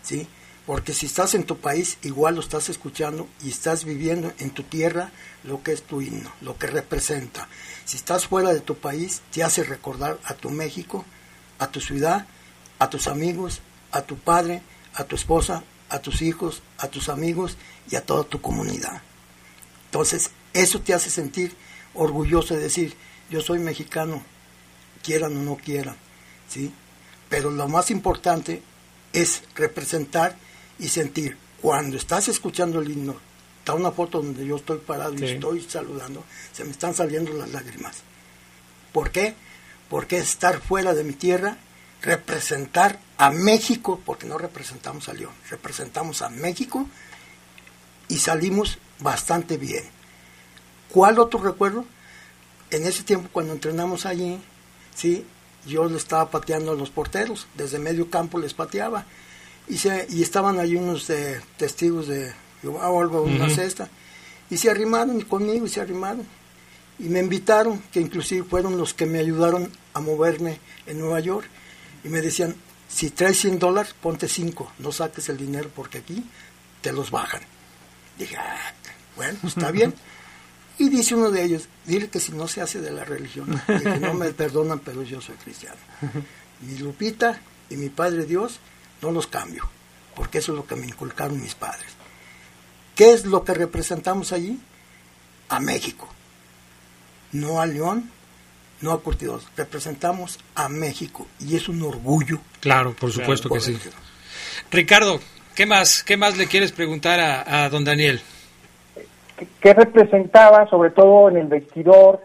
¿sí? Porque si estás en tu país, igual lo estás escuchando y estás viviendo en tu tierra lo que es tu himno, lo que representa. Si estás fuera de tu país, te hace recordar a tu México, a tu ciudad, a tus amigos, a tu padre, a tu esposa, a tus hijos, a tus amigos y a toda tu comunidad. Entonces, eso te hace sentir orgulloso de decir, yo soy mexicano, quieran o no quieran, ¿sí? Pero lo más importante es representar y sentir. Cuando estás escuchando el himno, está una foto donde yo estoy parado y estoy saludando, se me están saliendo las lágrimas. ¿Por qué? Porque estar fuera de mi tierra, representar a México, porque no representamos a León, representamos a México y salimos bastante bien. ¿Cuál otro recuerdo? En ese tiempo cuando entrenamos allí, sí, yo le estaba pateando a los porteros, desde medio campo les pateaba. Y, se, y estaban ahí unos de, testigos de Jehová algo, una cesta, y se arrimaron conmigo y se arrimaron. Y me invitaron, que inclusive fueron los que me ayudaron a moverme en Nueva York, y me decían, si traes 100 dólares, ponte 5, no saques el dinero porque aquí te los bajan. Dije, "Ah, bueno, está bien. (laughs) Y dice uno de ellos, dile que si no se hace de la religión, dije, no me perdonan, pero yo soy cristiano. Mi Lupita y mi Padre Dios no los cambio, porque eso es lo que me inculcaron mis padres. ¿Qué es lo que representamos allí? A México. No a León, no a Curtidos. Representamos a México y es un orgullo. Claro, por supuesto que sí. Ricardo, ¿qué más, qué más le quieres preguntar a, a don Daniel? ¿Qué representaba, sobre todo en el vestidor,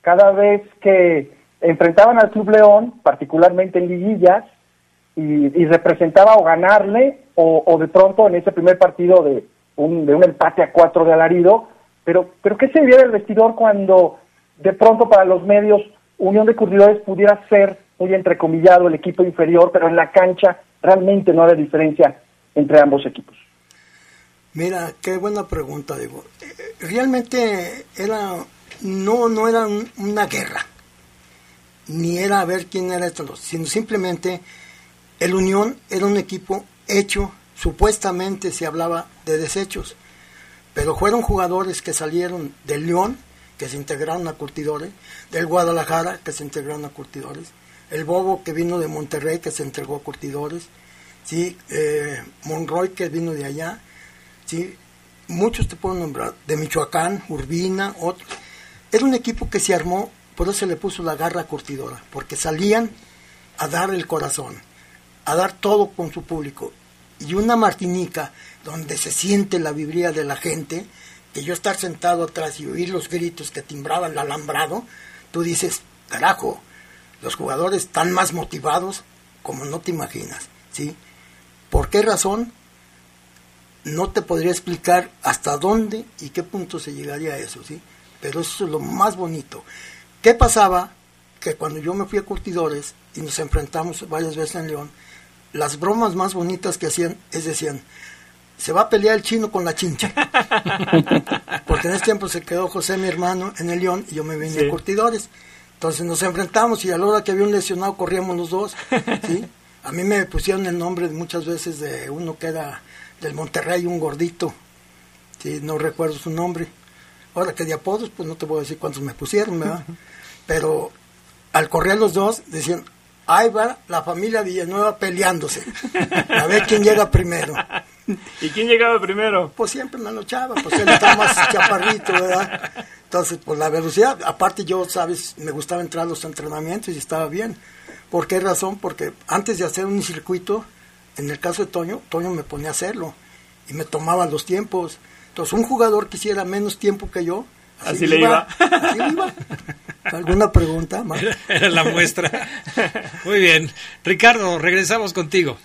cada vez que enfrentaban al Club León, particularmente en liguillas, y, y representaba o ganarle, o, de pronto en ese primer partido de un, de un empate a cuatro de alarido, pero, pero ¿qué se vivía del vestidor cuando de pronto para los medios Unión de Curtidores pudiera ser muy entrecomillado el equipo inferior, pero en la cancha realmente no había diferencia entre ambos equipos? Mira, qué buena pregunta, digo. Realmente era no no era un- una guerra, ni era a ver quién era esto, sino simplemente el Unión era un equipo hecho, supuestamente se hablaba de desechos, pero fueron jugadores que salieron del León, que se integraron a Curtidores, del Guadalajara, que se integraron a Curtidores, el Bobo que vino de Monterrey, que se entregó a Curtidores, ¿sí? Eh, Monroy que vino de allá, ¿sí? muchos te puedo nombrar, de Michoacán, Urbina, otros. Era un equipo que se armó, por eso se le puso la garra curtidora, porque salían a dar el corazón, a dar todo con su público. Y una Martinica donde se siente la vibría de la gente, que yo estar sentado atrás y oír los gritos que timbraban el alambrado, tú dices, carajo, los jugadores están más motivados como no te imaginas, ¿sí? ¿Por qué razón? No te podría explicar hasta dónde y qué punto se llegaría a eso, ¿sí? Pero eso es lo más bonito. ¿Qué pasaba? Que cuando yo me fui a Curtidores y nos enfrentamos varias veces en León, las bromas más bonitas que hacían es decían, se va a pelear el chino con la chincha. (laughs) Porque en ese tiempo se quedó José, mi hermano, en el León y yo me vine a Curtidores. Entonces nos enfrentamos y a la hora que había un lesionado corríamos los dos. ¿sí? A mí me pusieron el nombre muchas veces de uno que era del Monterrey, un gordito. ¿sí? No recuerdo su nombre. Ahora que de apodos, pues no te voy a decir cuántos me pusieron, ¿verdad? (laughs) Pero al correr los dos decían, ahí va la familia Villanueva peleándose. A ver quién llega primero. (laughs) ¿Y quién llegaba primero? Pues siempre me Chava, pues él estaba más (laughs) chaparrito, ¿verdad? Entonces, por la velocidad, aparte yo, sabes, me gustaba entrar a los entrenamientos y estaba bien. ¿Por qué razón? Porque antes de hacer un circuito, en el caso de Toño, Toño me ponía a hacerlo y me tomaba los tiempos. Entonces, un jugador que hiciera menos tiempo que yo, así, le iba. Así le iba. ¿Alguna pregunta? (laughs) Era la muestra. Muy bien. Ricardo, regresamos contigo.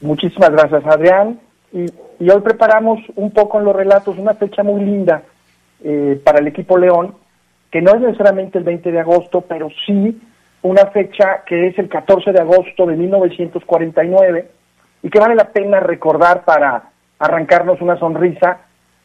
Muchísimas gracias, Adrián. Y, hoy preparamos un poco en los relatos una fecha muy linda eh, para el equipo León, que no es necesariamente el 20 de agosto, pero sí una fecha que es el 14 de agosto de 1949 y que vale la pena recordar para arrancarnos una sonrisa,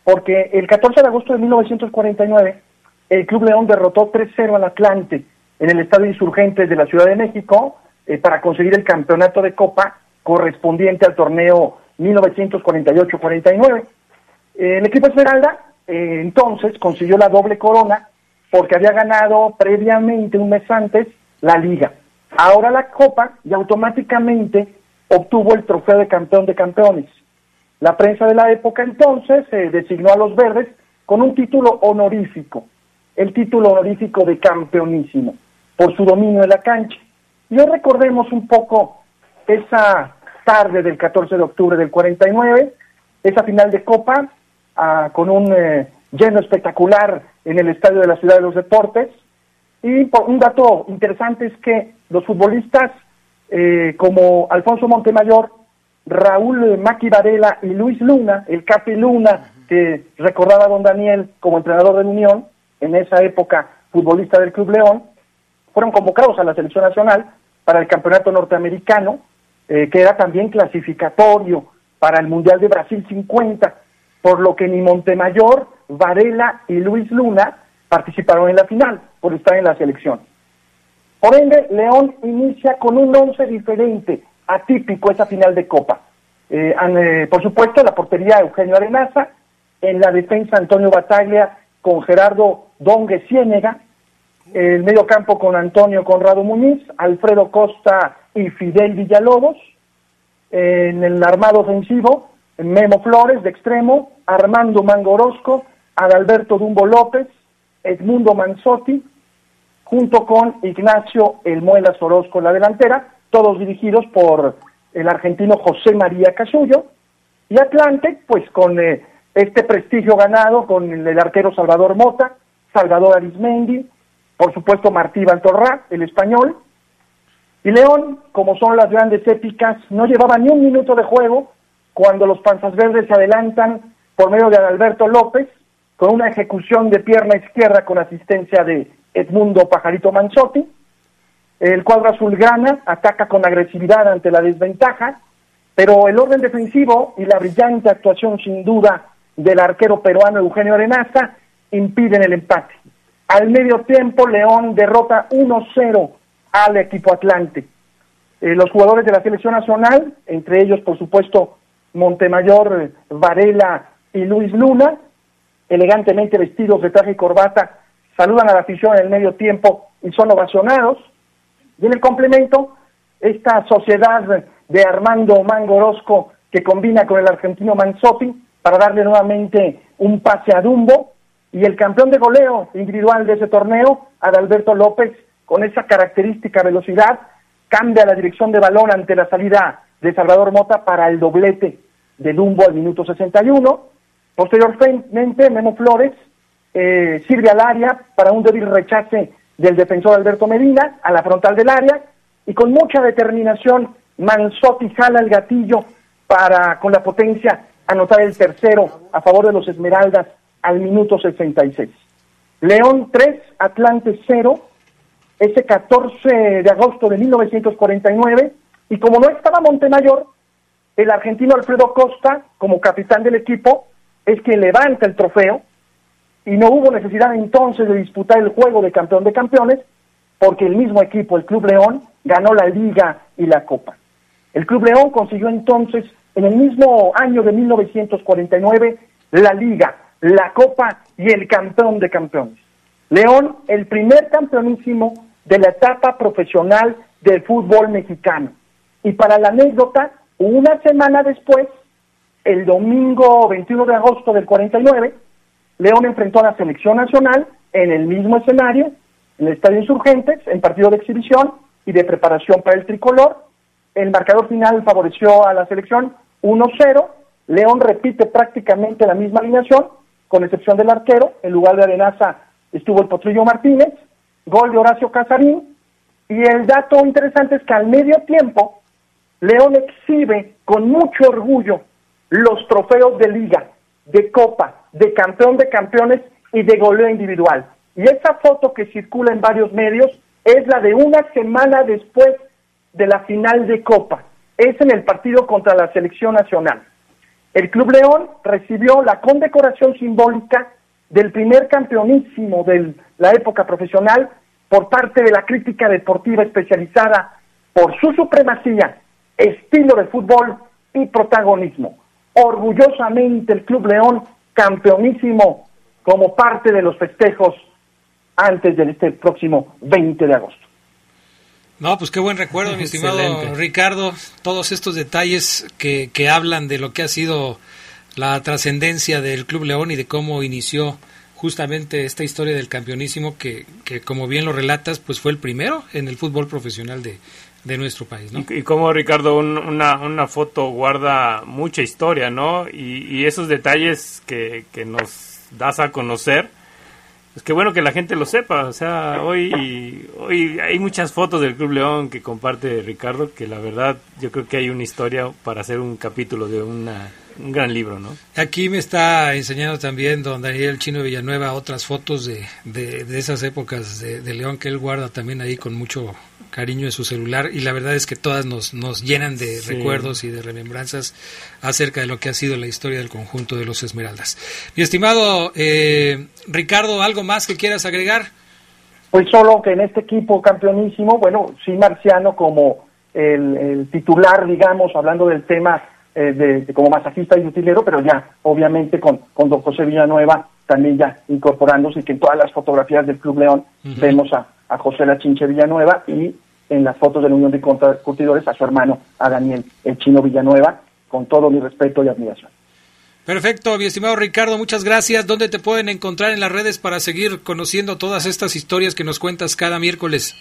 porque el 14 de agosto de 1949 el Club León derrotó 3-0 al Atlante en el Estadio Insurgentes de la Ciudad de México eh, para conseguir el campeonato de Copa correspondiente al torneo 1948-49. el equipo Esmeralda eh, entonces consiguió la doble corona porque había ganado previamente un mes antes la liga. Ahora la copa y automáticamente obtuvo el trofeo de campeón de campeones. La prensa de la época entonces eh, designó a los verdes con un título honorífico, el título honorífico de campeonísimo, por su dominio de la cancha. Y hoy recordemos un poco esa tarde del 14 de octubre del 49, esa final de Copa, ah, con un eh, lleno espectacular en el Estadio de la Ciudad de los Deportes. Y un dato interesante es que los futbolistas eh, como Alfonso Montemayor, Raúl Maqui Varela y Luis Luna, el Capi Luna, que recordaba don Daniel como entrenador de Unión, en esa época futbolista del Club León, fueron convocados a la selección nacional para el campeonato norteamericano eh, que era también clasificatorio para el Mundial de Brasil 50, por lo que ni Montemayor, Varela y Luis Luna participaron en la final por estar en la selección. Por ende, León inicia con un once diferente, atípico esa final de Copa. Eh, eh, por supuesto, la portería Eugenio Arenaza, en la defensa Antonio Bataglia con Gerardo Dongue Ciénega, el medio campo con Antonio Conrado Muñiz, Alfredo Costa y Fidel Villalobos. En el armado ofensivo, Memo Flores de extremo, Armando Mangorosco, Adalberto Dumbo López, Edmundo Manzotti, junto con Ignacio El Muelas Orozco en la delantera, todos dirigidos por el argentino José María Casullo, y Atlante, pues con eh, este prestigio ganado con el, arquero Salvador Mota, Salvador Arismendi, por supuesto Martí Valtorra, el español, y León, como son las grandes épicas, no llevaba ni un minuto de juego cuando los Panzas Verdes se adelantan por medio de Alberto López, con una ejecución de pierna izquierda con asistencia de Edmundo Pajarito Manchotti. El cuadro azulgrana ataca con agresividad ante la desventaja, pero el orden defensivo y la brillante actuación sin duda del arquero peruano Eugenio Arenaza impiden el empate. Al medio tiempo, León derrota 1-0 al equipo Atlante. Eh, los jugadores de la selección nacional, entre ellos, por supuesto, Montemayor, Varela y Luis Luna, elegantemente vestidos de traje y corbata, saludan a la afición en el medio tiempo y son ovacionados. Y en el complemento, esta sociedad de Armando Mangorosco que combina con el argentino Manzotti para darle nuevamente un pase a Dumbo y el campeón de goleo individual de ese torneo, Adalberto López, con esa característica velocidad, cambia la dirección de balón ante la salida de Salvador Mota para el doblete de Dumbo al minuto 61. Posteriormente, Memo Flores eh, sirve al área para un débil rechace del defensor Alberto Medina a la frontal del área y con mucha determinación Manzotti jala el gatillo para con la potencia anotar el tercero a favor de los Esmeraldas al minuto 66. León 3, Atlante 0, ese 14 de agosto de 1949, y como no estaba Montemayor, el argentino Alfredo Costa, como capitán del equipo, es quien levanta el trofeo, y no hubo necesidad entonces de disputar el juego de campeón de campeones, porque el mismo equipo, el Club León, ganó la liga y la copa. El Club León consiguió entonces, en el mismo año de 1949, la liga, la copa y el campeón de campeones. León, el primer campeonísimo de la etapa profesional del fútbol mexicano. Y para la anécdota, una semana después, el domingo 21 de agosto del 49, León enfrentó a la selección nacional en el mismo escenario, en el Estadio Insurgentes, en partido de exhibición y de preparación para el tricolor. El marcador final favoreció a la selección 1-0. León repite prácticamente la misma alineación, con excepción del arquero. En lugar de Arenaza estuvo el Potrillo Martínez, gol de Horacio Casarín. Y el dato interesante es que al medio tiempo, León exhibe con mucho orgullo los trofeos de liga, de copa, de campeón de campeones y de goleo individual. Y esa foto que circula en varios medios es la de una semana después de la final de Copa. Es en el partido contra la selección nacional. El Club León recibió la condecoración simbólica del primer campeonísimo de la época profesional por parte de la crítica deportiva especializada por su supremacía, estilo de fútbol y protagonismo. Orgullosamente el Club León campeonísimo como parte de los festejos antes de este próximo 20 de agosto. No, pues qué buen recuerdo, mi estimado Ricardo. Todos estos detalles que, que hablan de lo que ha sido la trascendencia del Club León y de cómo inició justamente esta historia del campeonísimo que, que, como bien lo relatas, pues fue el primero en el fútbol profesional de, de nuestro país, ¿no? Y, como Ricardo, un, una, una foto guarda mucha historia, ¿no? Y, y esos detalles que, que nos das a conocer, es que bueno que la gente lo sepa, o sea, hoy, hoy hay muchas fotos del Club León que comparte Ricardo, que la verdad yo creo que hay una historia para hacer un capítulo de una, un gran libro, ¿no? Aquí me está enseñando también don Daniel Chino Villanueva otras fotos de, de, de esas épocas de, de, León que él guarda también ahí con mucho cariño en su celular y la verdad es que todas nos, nos llenan de sí. recuerdos y de remembranzas acerca de lo que ha sido la historia del conjunto de los Esmeraldas. Mi estimado eh, Ricardo, ¿algo más que quieras agregar? Pues solo que en este equipo campeonísimo, bueno, sí Marciano como el, el titular, digamos, hablando del tema eh, de, como masajista y utilero, pero ya obviamente con, con don José Villanueva también ya incorporándose y que en todas las fotografías del Club León uh -huh. vemos a, a José La Chinche Villanueva y en las fotos de la Unión de Curtidores a su hermano, a Daniel El Chino Villanueva, con todo mi respeto y admiración. Perfecto, mi estimado Ricardo, muchas gracias. ¿Dónde te pueden encontrar en las redes para seguir conociendo todas estas historias que nos cuentas cada miércoles?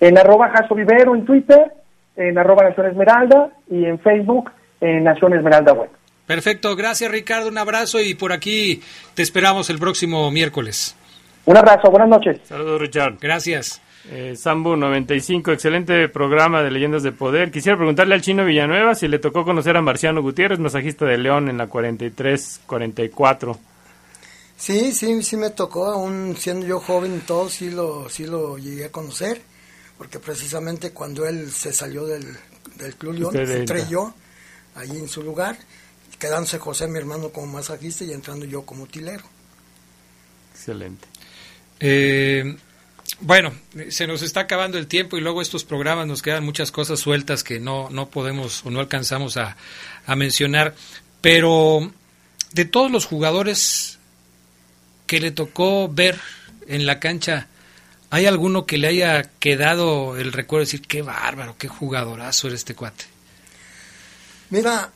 En arroba Jaso Vivero en Twitter, en arroba Nación Esmeralda y en Facebook en Nación Esmeralda Web. Perfecto, gracias Ricardo, un abrazo y por aquí te esperamos el próximo miércoles. Un abrazo, buenas noches. Saludos Richard. Gracias. Eh, Sambu 95, excelente programa de Leyendas de Poder. Quisiera preguntarle al chino Villanueva si le tocó conocer a Marciano Gutiérrez, masajista de León en la 43-44. Sí, sí, sí me tocó, aún siendo yo joven y todo, sí lo, sí lo llegué a conocer, porque precisamente cuando él se salió del, del Club León, entré yo allí en su lugar, quedándose José, mi hermano, como masajista y entrando yo como tilero. Excelente. Eh, bueno, se nos está acabando el tiempo y luego estos programas nos quedan muchas cosas sueltas que no, no podemos o no alcanzamos a, a mencionar. Pero de todos los jugadores que le tocó ver en la cancha, ¿hay alguno que le haya quedado el recuerdo de decir qué bárbaro, qué jugadorazo era este cuate? Mira,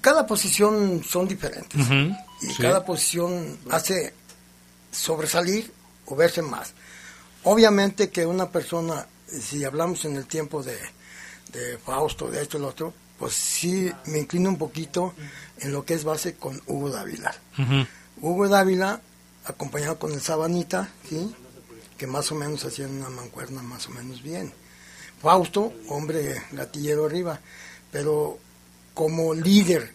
cada posición son diferentes uh -huh, y sí. cada posición hace sobresalir o verse más. Obviamente que una persona, si hablamos en el tiempo de, de Fausto, de esto y lo otro, pues sí me inclino un poquito en lo que es base con Hugo Dávila. Uh -huh. Hugo Dávila, acompañado con el Sabanita, ¿sí? que más o menos hacían una mancuerna más o menos bien. Fausto, hombre gatillero arriba, pero como líder,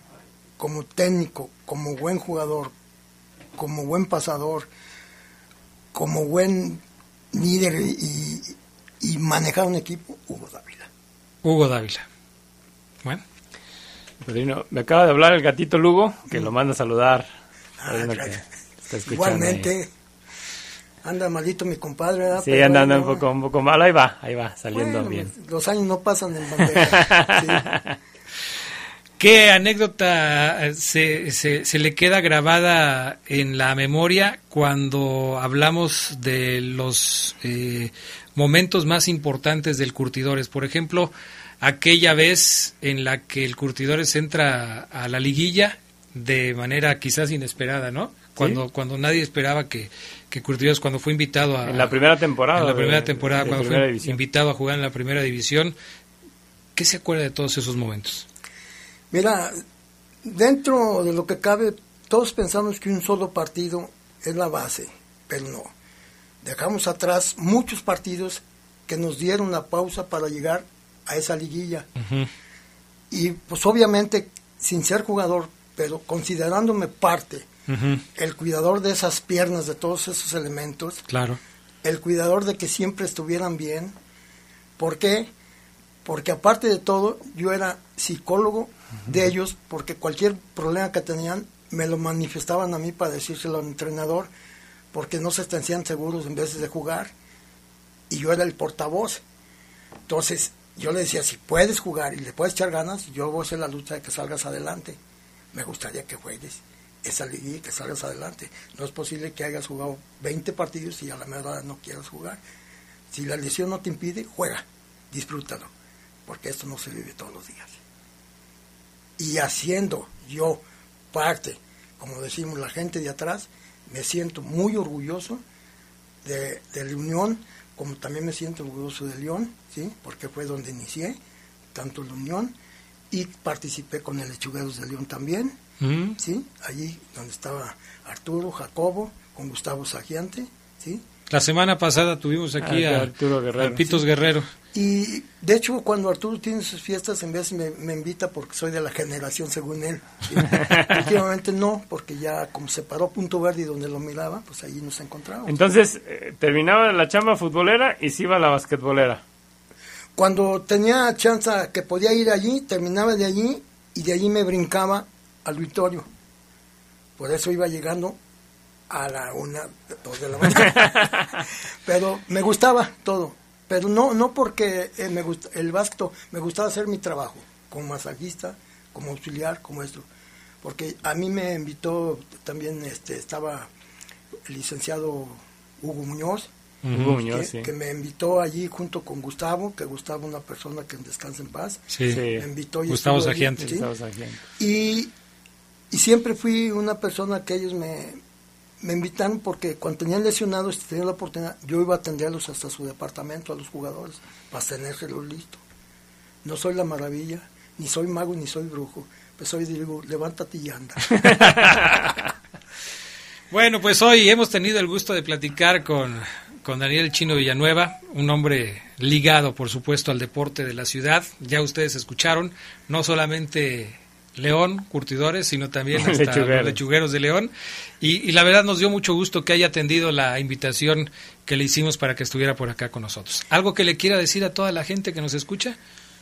como técnico, como buen jugador, como buen pasador, como buen líder y, y manejar un equipo, Hugo Dávila. Hugo Dávila. Bueno. Padrino, me acaba de hablar el gatito Lugo, que lo manda a saludar. Ah, claro. Igualmente, ahí. Anda malito mi compadre, ¿verdad? Sí, Pero anda, anda un poco, un poco mal. Ahí va, ahí va, saliendo bueno, bien. Los años no pasan en (laughs) bandeja. sí. ¿Qué anécdota eh, se, se, se le queda grabada en la memoria cuando hablamos de los eh, momentos más importantes del Curtidores? Por ejemplo, aquella vez en la que el Curtidores entra a la liguilla de manera quizás inesperada, ¿no? Cuando, cuando nadie esperaba que, que Curtidores, cuando fue invitado a... En la primera temporada En la de- primera temporada, de cuando primera fue división. invitado a jugar en la primera división. ¿Qué se acuerda de todos esos momentos? Mira, dentro de lo que cabe, todos pensamos que un solo partido es la base, pero no. Dejamos atrás muchos partidos que nos dieron la pausa para llegar a esa liguilla. Y pues obviamente, sin ser jugador, pero considerándome parte, el cuidador de esas piernas, de todos esos elementos, Claro. el cuidador de que siempre estuvieran bien. ¿Por qué? Porque aparte de todo, yo era psicólogo de ellos, porque cualquier problema que tenían me lo manifestaban a mí para decírselo al entrenador, porque no se sentían seguros en vez de jugar, y yo era el portavoz. Entonces, yo le decía, si puedes jugar y le puedes echar ganas, yo voy a hacer la lucha de que salgas adelante. Me gustaría que juegues esa y que salgas adelante. No es posible que hayas jugado 20 partidos y a la verdad no quieras jugar. Si la lesión no te impide, juega, disfrútalo, porque esto no se vive todos los días. Y haciendo yo parte, como decimos la gente de atrás, me siento muy orgulloso de, de la Unión, como también me siento orgulloso de León, ¿sí? porque fue donde inicié, tanto la Unión, y participé con el Lechugueros de León también, Mm. ¿sí? allí donde estaba Arturo, Jacobo, con Gustavo Sagiante, ¿sí? La semana pasada tuvimos aquí Ah, a, Arturo Guerrero, a Pitos sí. Guerrero. Y de hecho, cuando Arturo tiene sus fiestas, en vez me, me invita porque soy de la generación según él. ¿sí? (laughs) Últimamente no, porque ya como se paró Punto Verde y donde lo miraba, pues allí nos encontramos. Entonces, eh, terminaba la chamba futbolera y se iba a la basquetbolera. Cuando tenía chance que podía ir allí, terminaba de allí y de allí me brincaba al auditorio. Por eso iba llegando a la una, dos de la mañana. (laughs) Pero me gustaba todo. Pero no, no porque eh, me gusta, el básquet, me gustaba hacer mi trabajo como masajista, como auxiliar, como esto. Porque a mí me invitó también, este, estaba el licenciado Hugo Muñoz, Hugo Muñoz, que, sí. que me invitó allí junto con Gustavo, que Gustavo una persona que descansa en paz. Sí. Sí. Me invitó y Gustavo. Y, y siempre fui una persona que ellos me, me invitaron porque cuando tenían lesionados, si tenían la oportunidad, yo iba a atenderlos hasta su departamento, a los jugadores, para tenérselos listo. No soy la maravilla, ni soy mago, ni soy brujo. Pues hoy digo, levántate y anda. (laughs) Bueno, pues hoy hemos tenido el gusto de platicar con, con Daniel Chino Villanueva, un hombre ligado, por supuesto, al deporte de la ciudad. Ya ustedes escucharon, no solamente León, curtidores, sino también (laughs) hasta Lechugueros. los lechugueros de León. Y, y la verdad nos dio mucho gusto que haya atendido la invitación que le hicimos para que estuviera por acá con nosotros. ¿Algo que le quiera decir a toda la gente que nos escucha?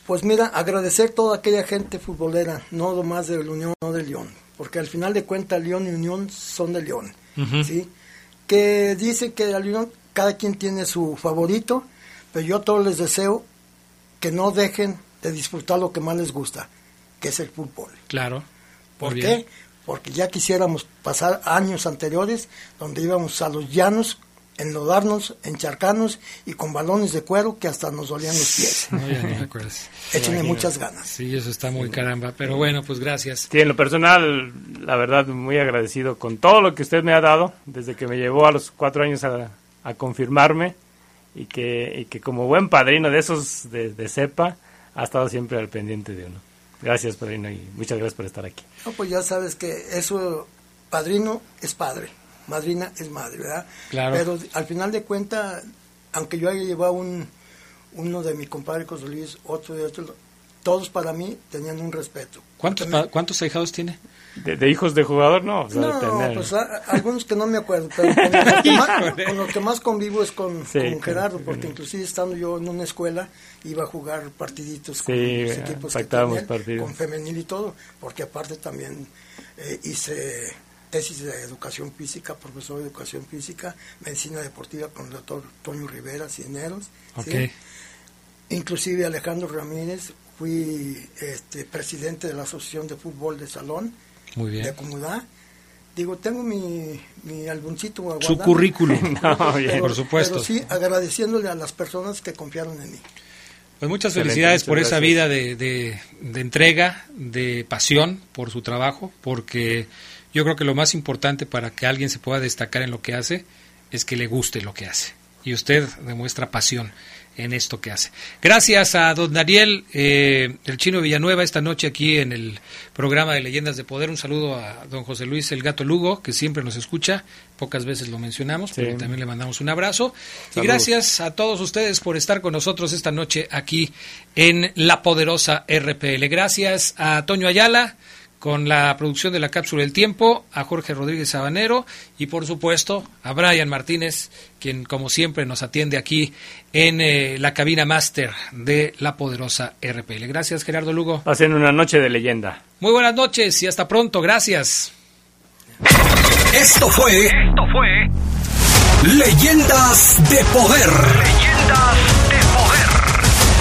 Pues mira, agradecer toda aquella gente futbolera, no nomás de la Unión, no de León, porque al final de cuentas León y Unión son de León. ¿sí? Que dice que la León, cada quien tiene su favorito, pero yo a todos les deseo que no dejen de disfrutar lo que más les gusta, que es el fútbol. Claro. ¿Por qué? bien. Porque ya quisiéramos pasar años anteriores donde íbamos a los llanos, enlodarnos, encharcarnos y con balones de cuero que hasta nos dolían los pies. No, ya ni me acuerdo. (laughs) Échenle muchas ganas. Sí, eso está muy caramba. Pero bueno, pues gracias. Sí, en lo personal, la verdad, muy agradecido con todo lo que usted me ha dado, desde que me llevó a los cuatro años a, a confirmarme y que, y que como buen padrino de esos de, de cepa, ha estado siempre al pendiente de uno. Gracias, padrino, y muchas gracias por estar aquí. No, pues ya sabes que eso, padrino es padre. madrina es madre, ¿verdad? Claro. Pero al final de cuentas, aunque yo haya llevado un, uno de mis compadres José Luis, otro de otro, todos para mí tenían un respeto. ¿Cuántos, ¿cuántos ahijados tiene? De, de hijos de jugador, no. o sea, de No, tener- pues a- algunos que no me acuerdo, pero con los que (laughs) más, con los que más convivo es con, Sí, con Gerardo, porque inclusive estando yo en una escuela iba a jugar partiditos con los equipos que tenía partidos. con femenil y todo, porque aparte también eh, hice tesis de educación física, profesor de educación física, medicina deportiva con el doctor Toño Rivera Cineros. ¿sí? Ok. Inclusive Alejandro Ramírez, fui este, presidente de la Asociación de Fútbol de Salón Muy bien. de Comunidad. Digo, tengo mi, mi álbumcito guardado. Su currículum. (laughs) No, bien. (laughs) Por supuesto. Pero sí, agradeciéndole a las personas que confiaron en mí. Pues muchas Excelente, felicidades muchas por esa vida de, de- de entrega, de pasión por su trabajo, porque yo creo que lo más importante para que alguien se pueda destacar en lo que hace es que le guste lo que hace. Y usted demuestra pasión en esto que hace. Gracias a don Daniel, eh, el chino Villanueva, esta noche aquí en el programa de Leyendas de Poder. Un saludo a don José Luis El Gato Lugo, que siempre nos escucha. Pocas veces lo mencionamos, Sí. pero también le mandamos un abrazo. Y gracias a todos ustedes por estar con nosotros esta noche aquí en La Poderosa RPL. Gracias a Toño Ayala con la producción de la Cápsula del Tiempo, a Jorge Rodríguez Sabanero y por supuesto a Brian Martínez, quien como siempre nos atiende aquí en eh, la cabina máster de La Poderosa RPL. Gracias Gerardo Lugo. Hacen una noche de leyenda. Muy buenas noches y hasta pronto. Gracias. Esto fue. Esto fue. Leyendas de Poder. Leyendas de Poder.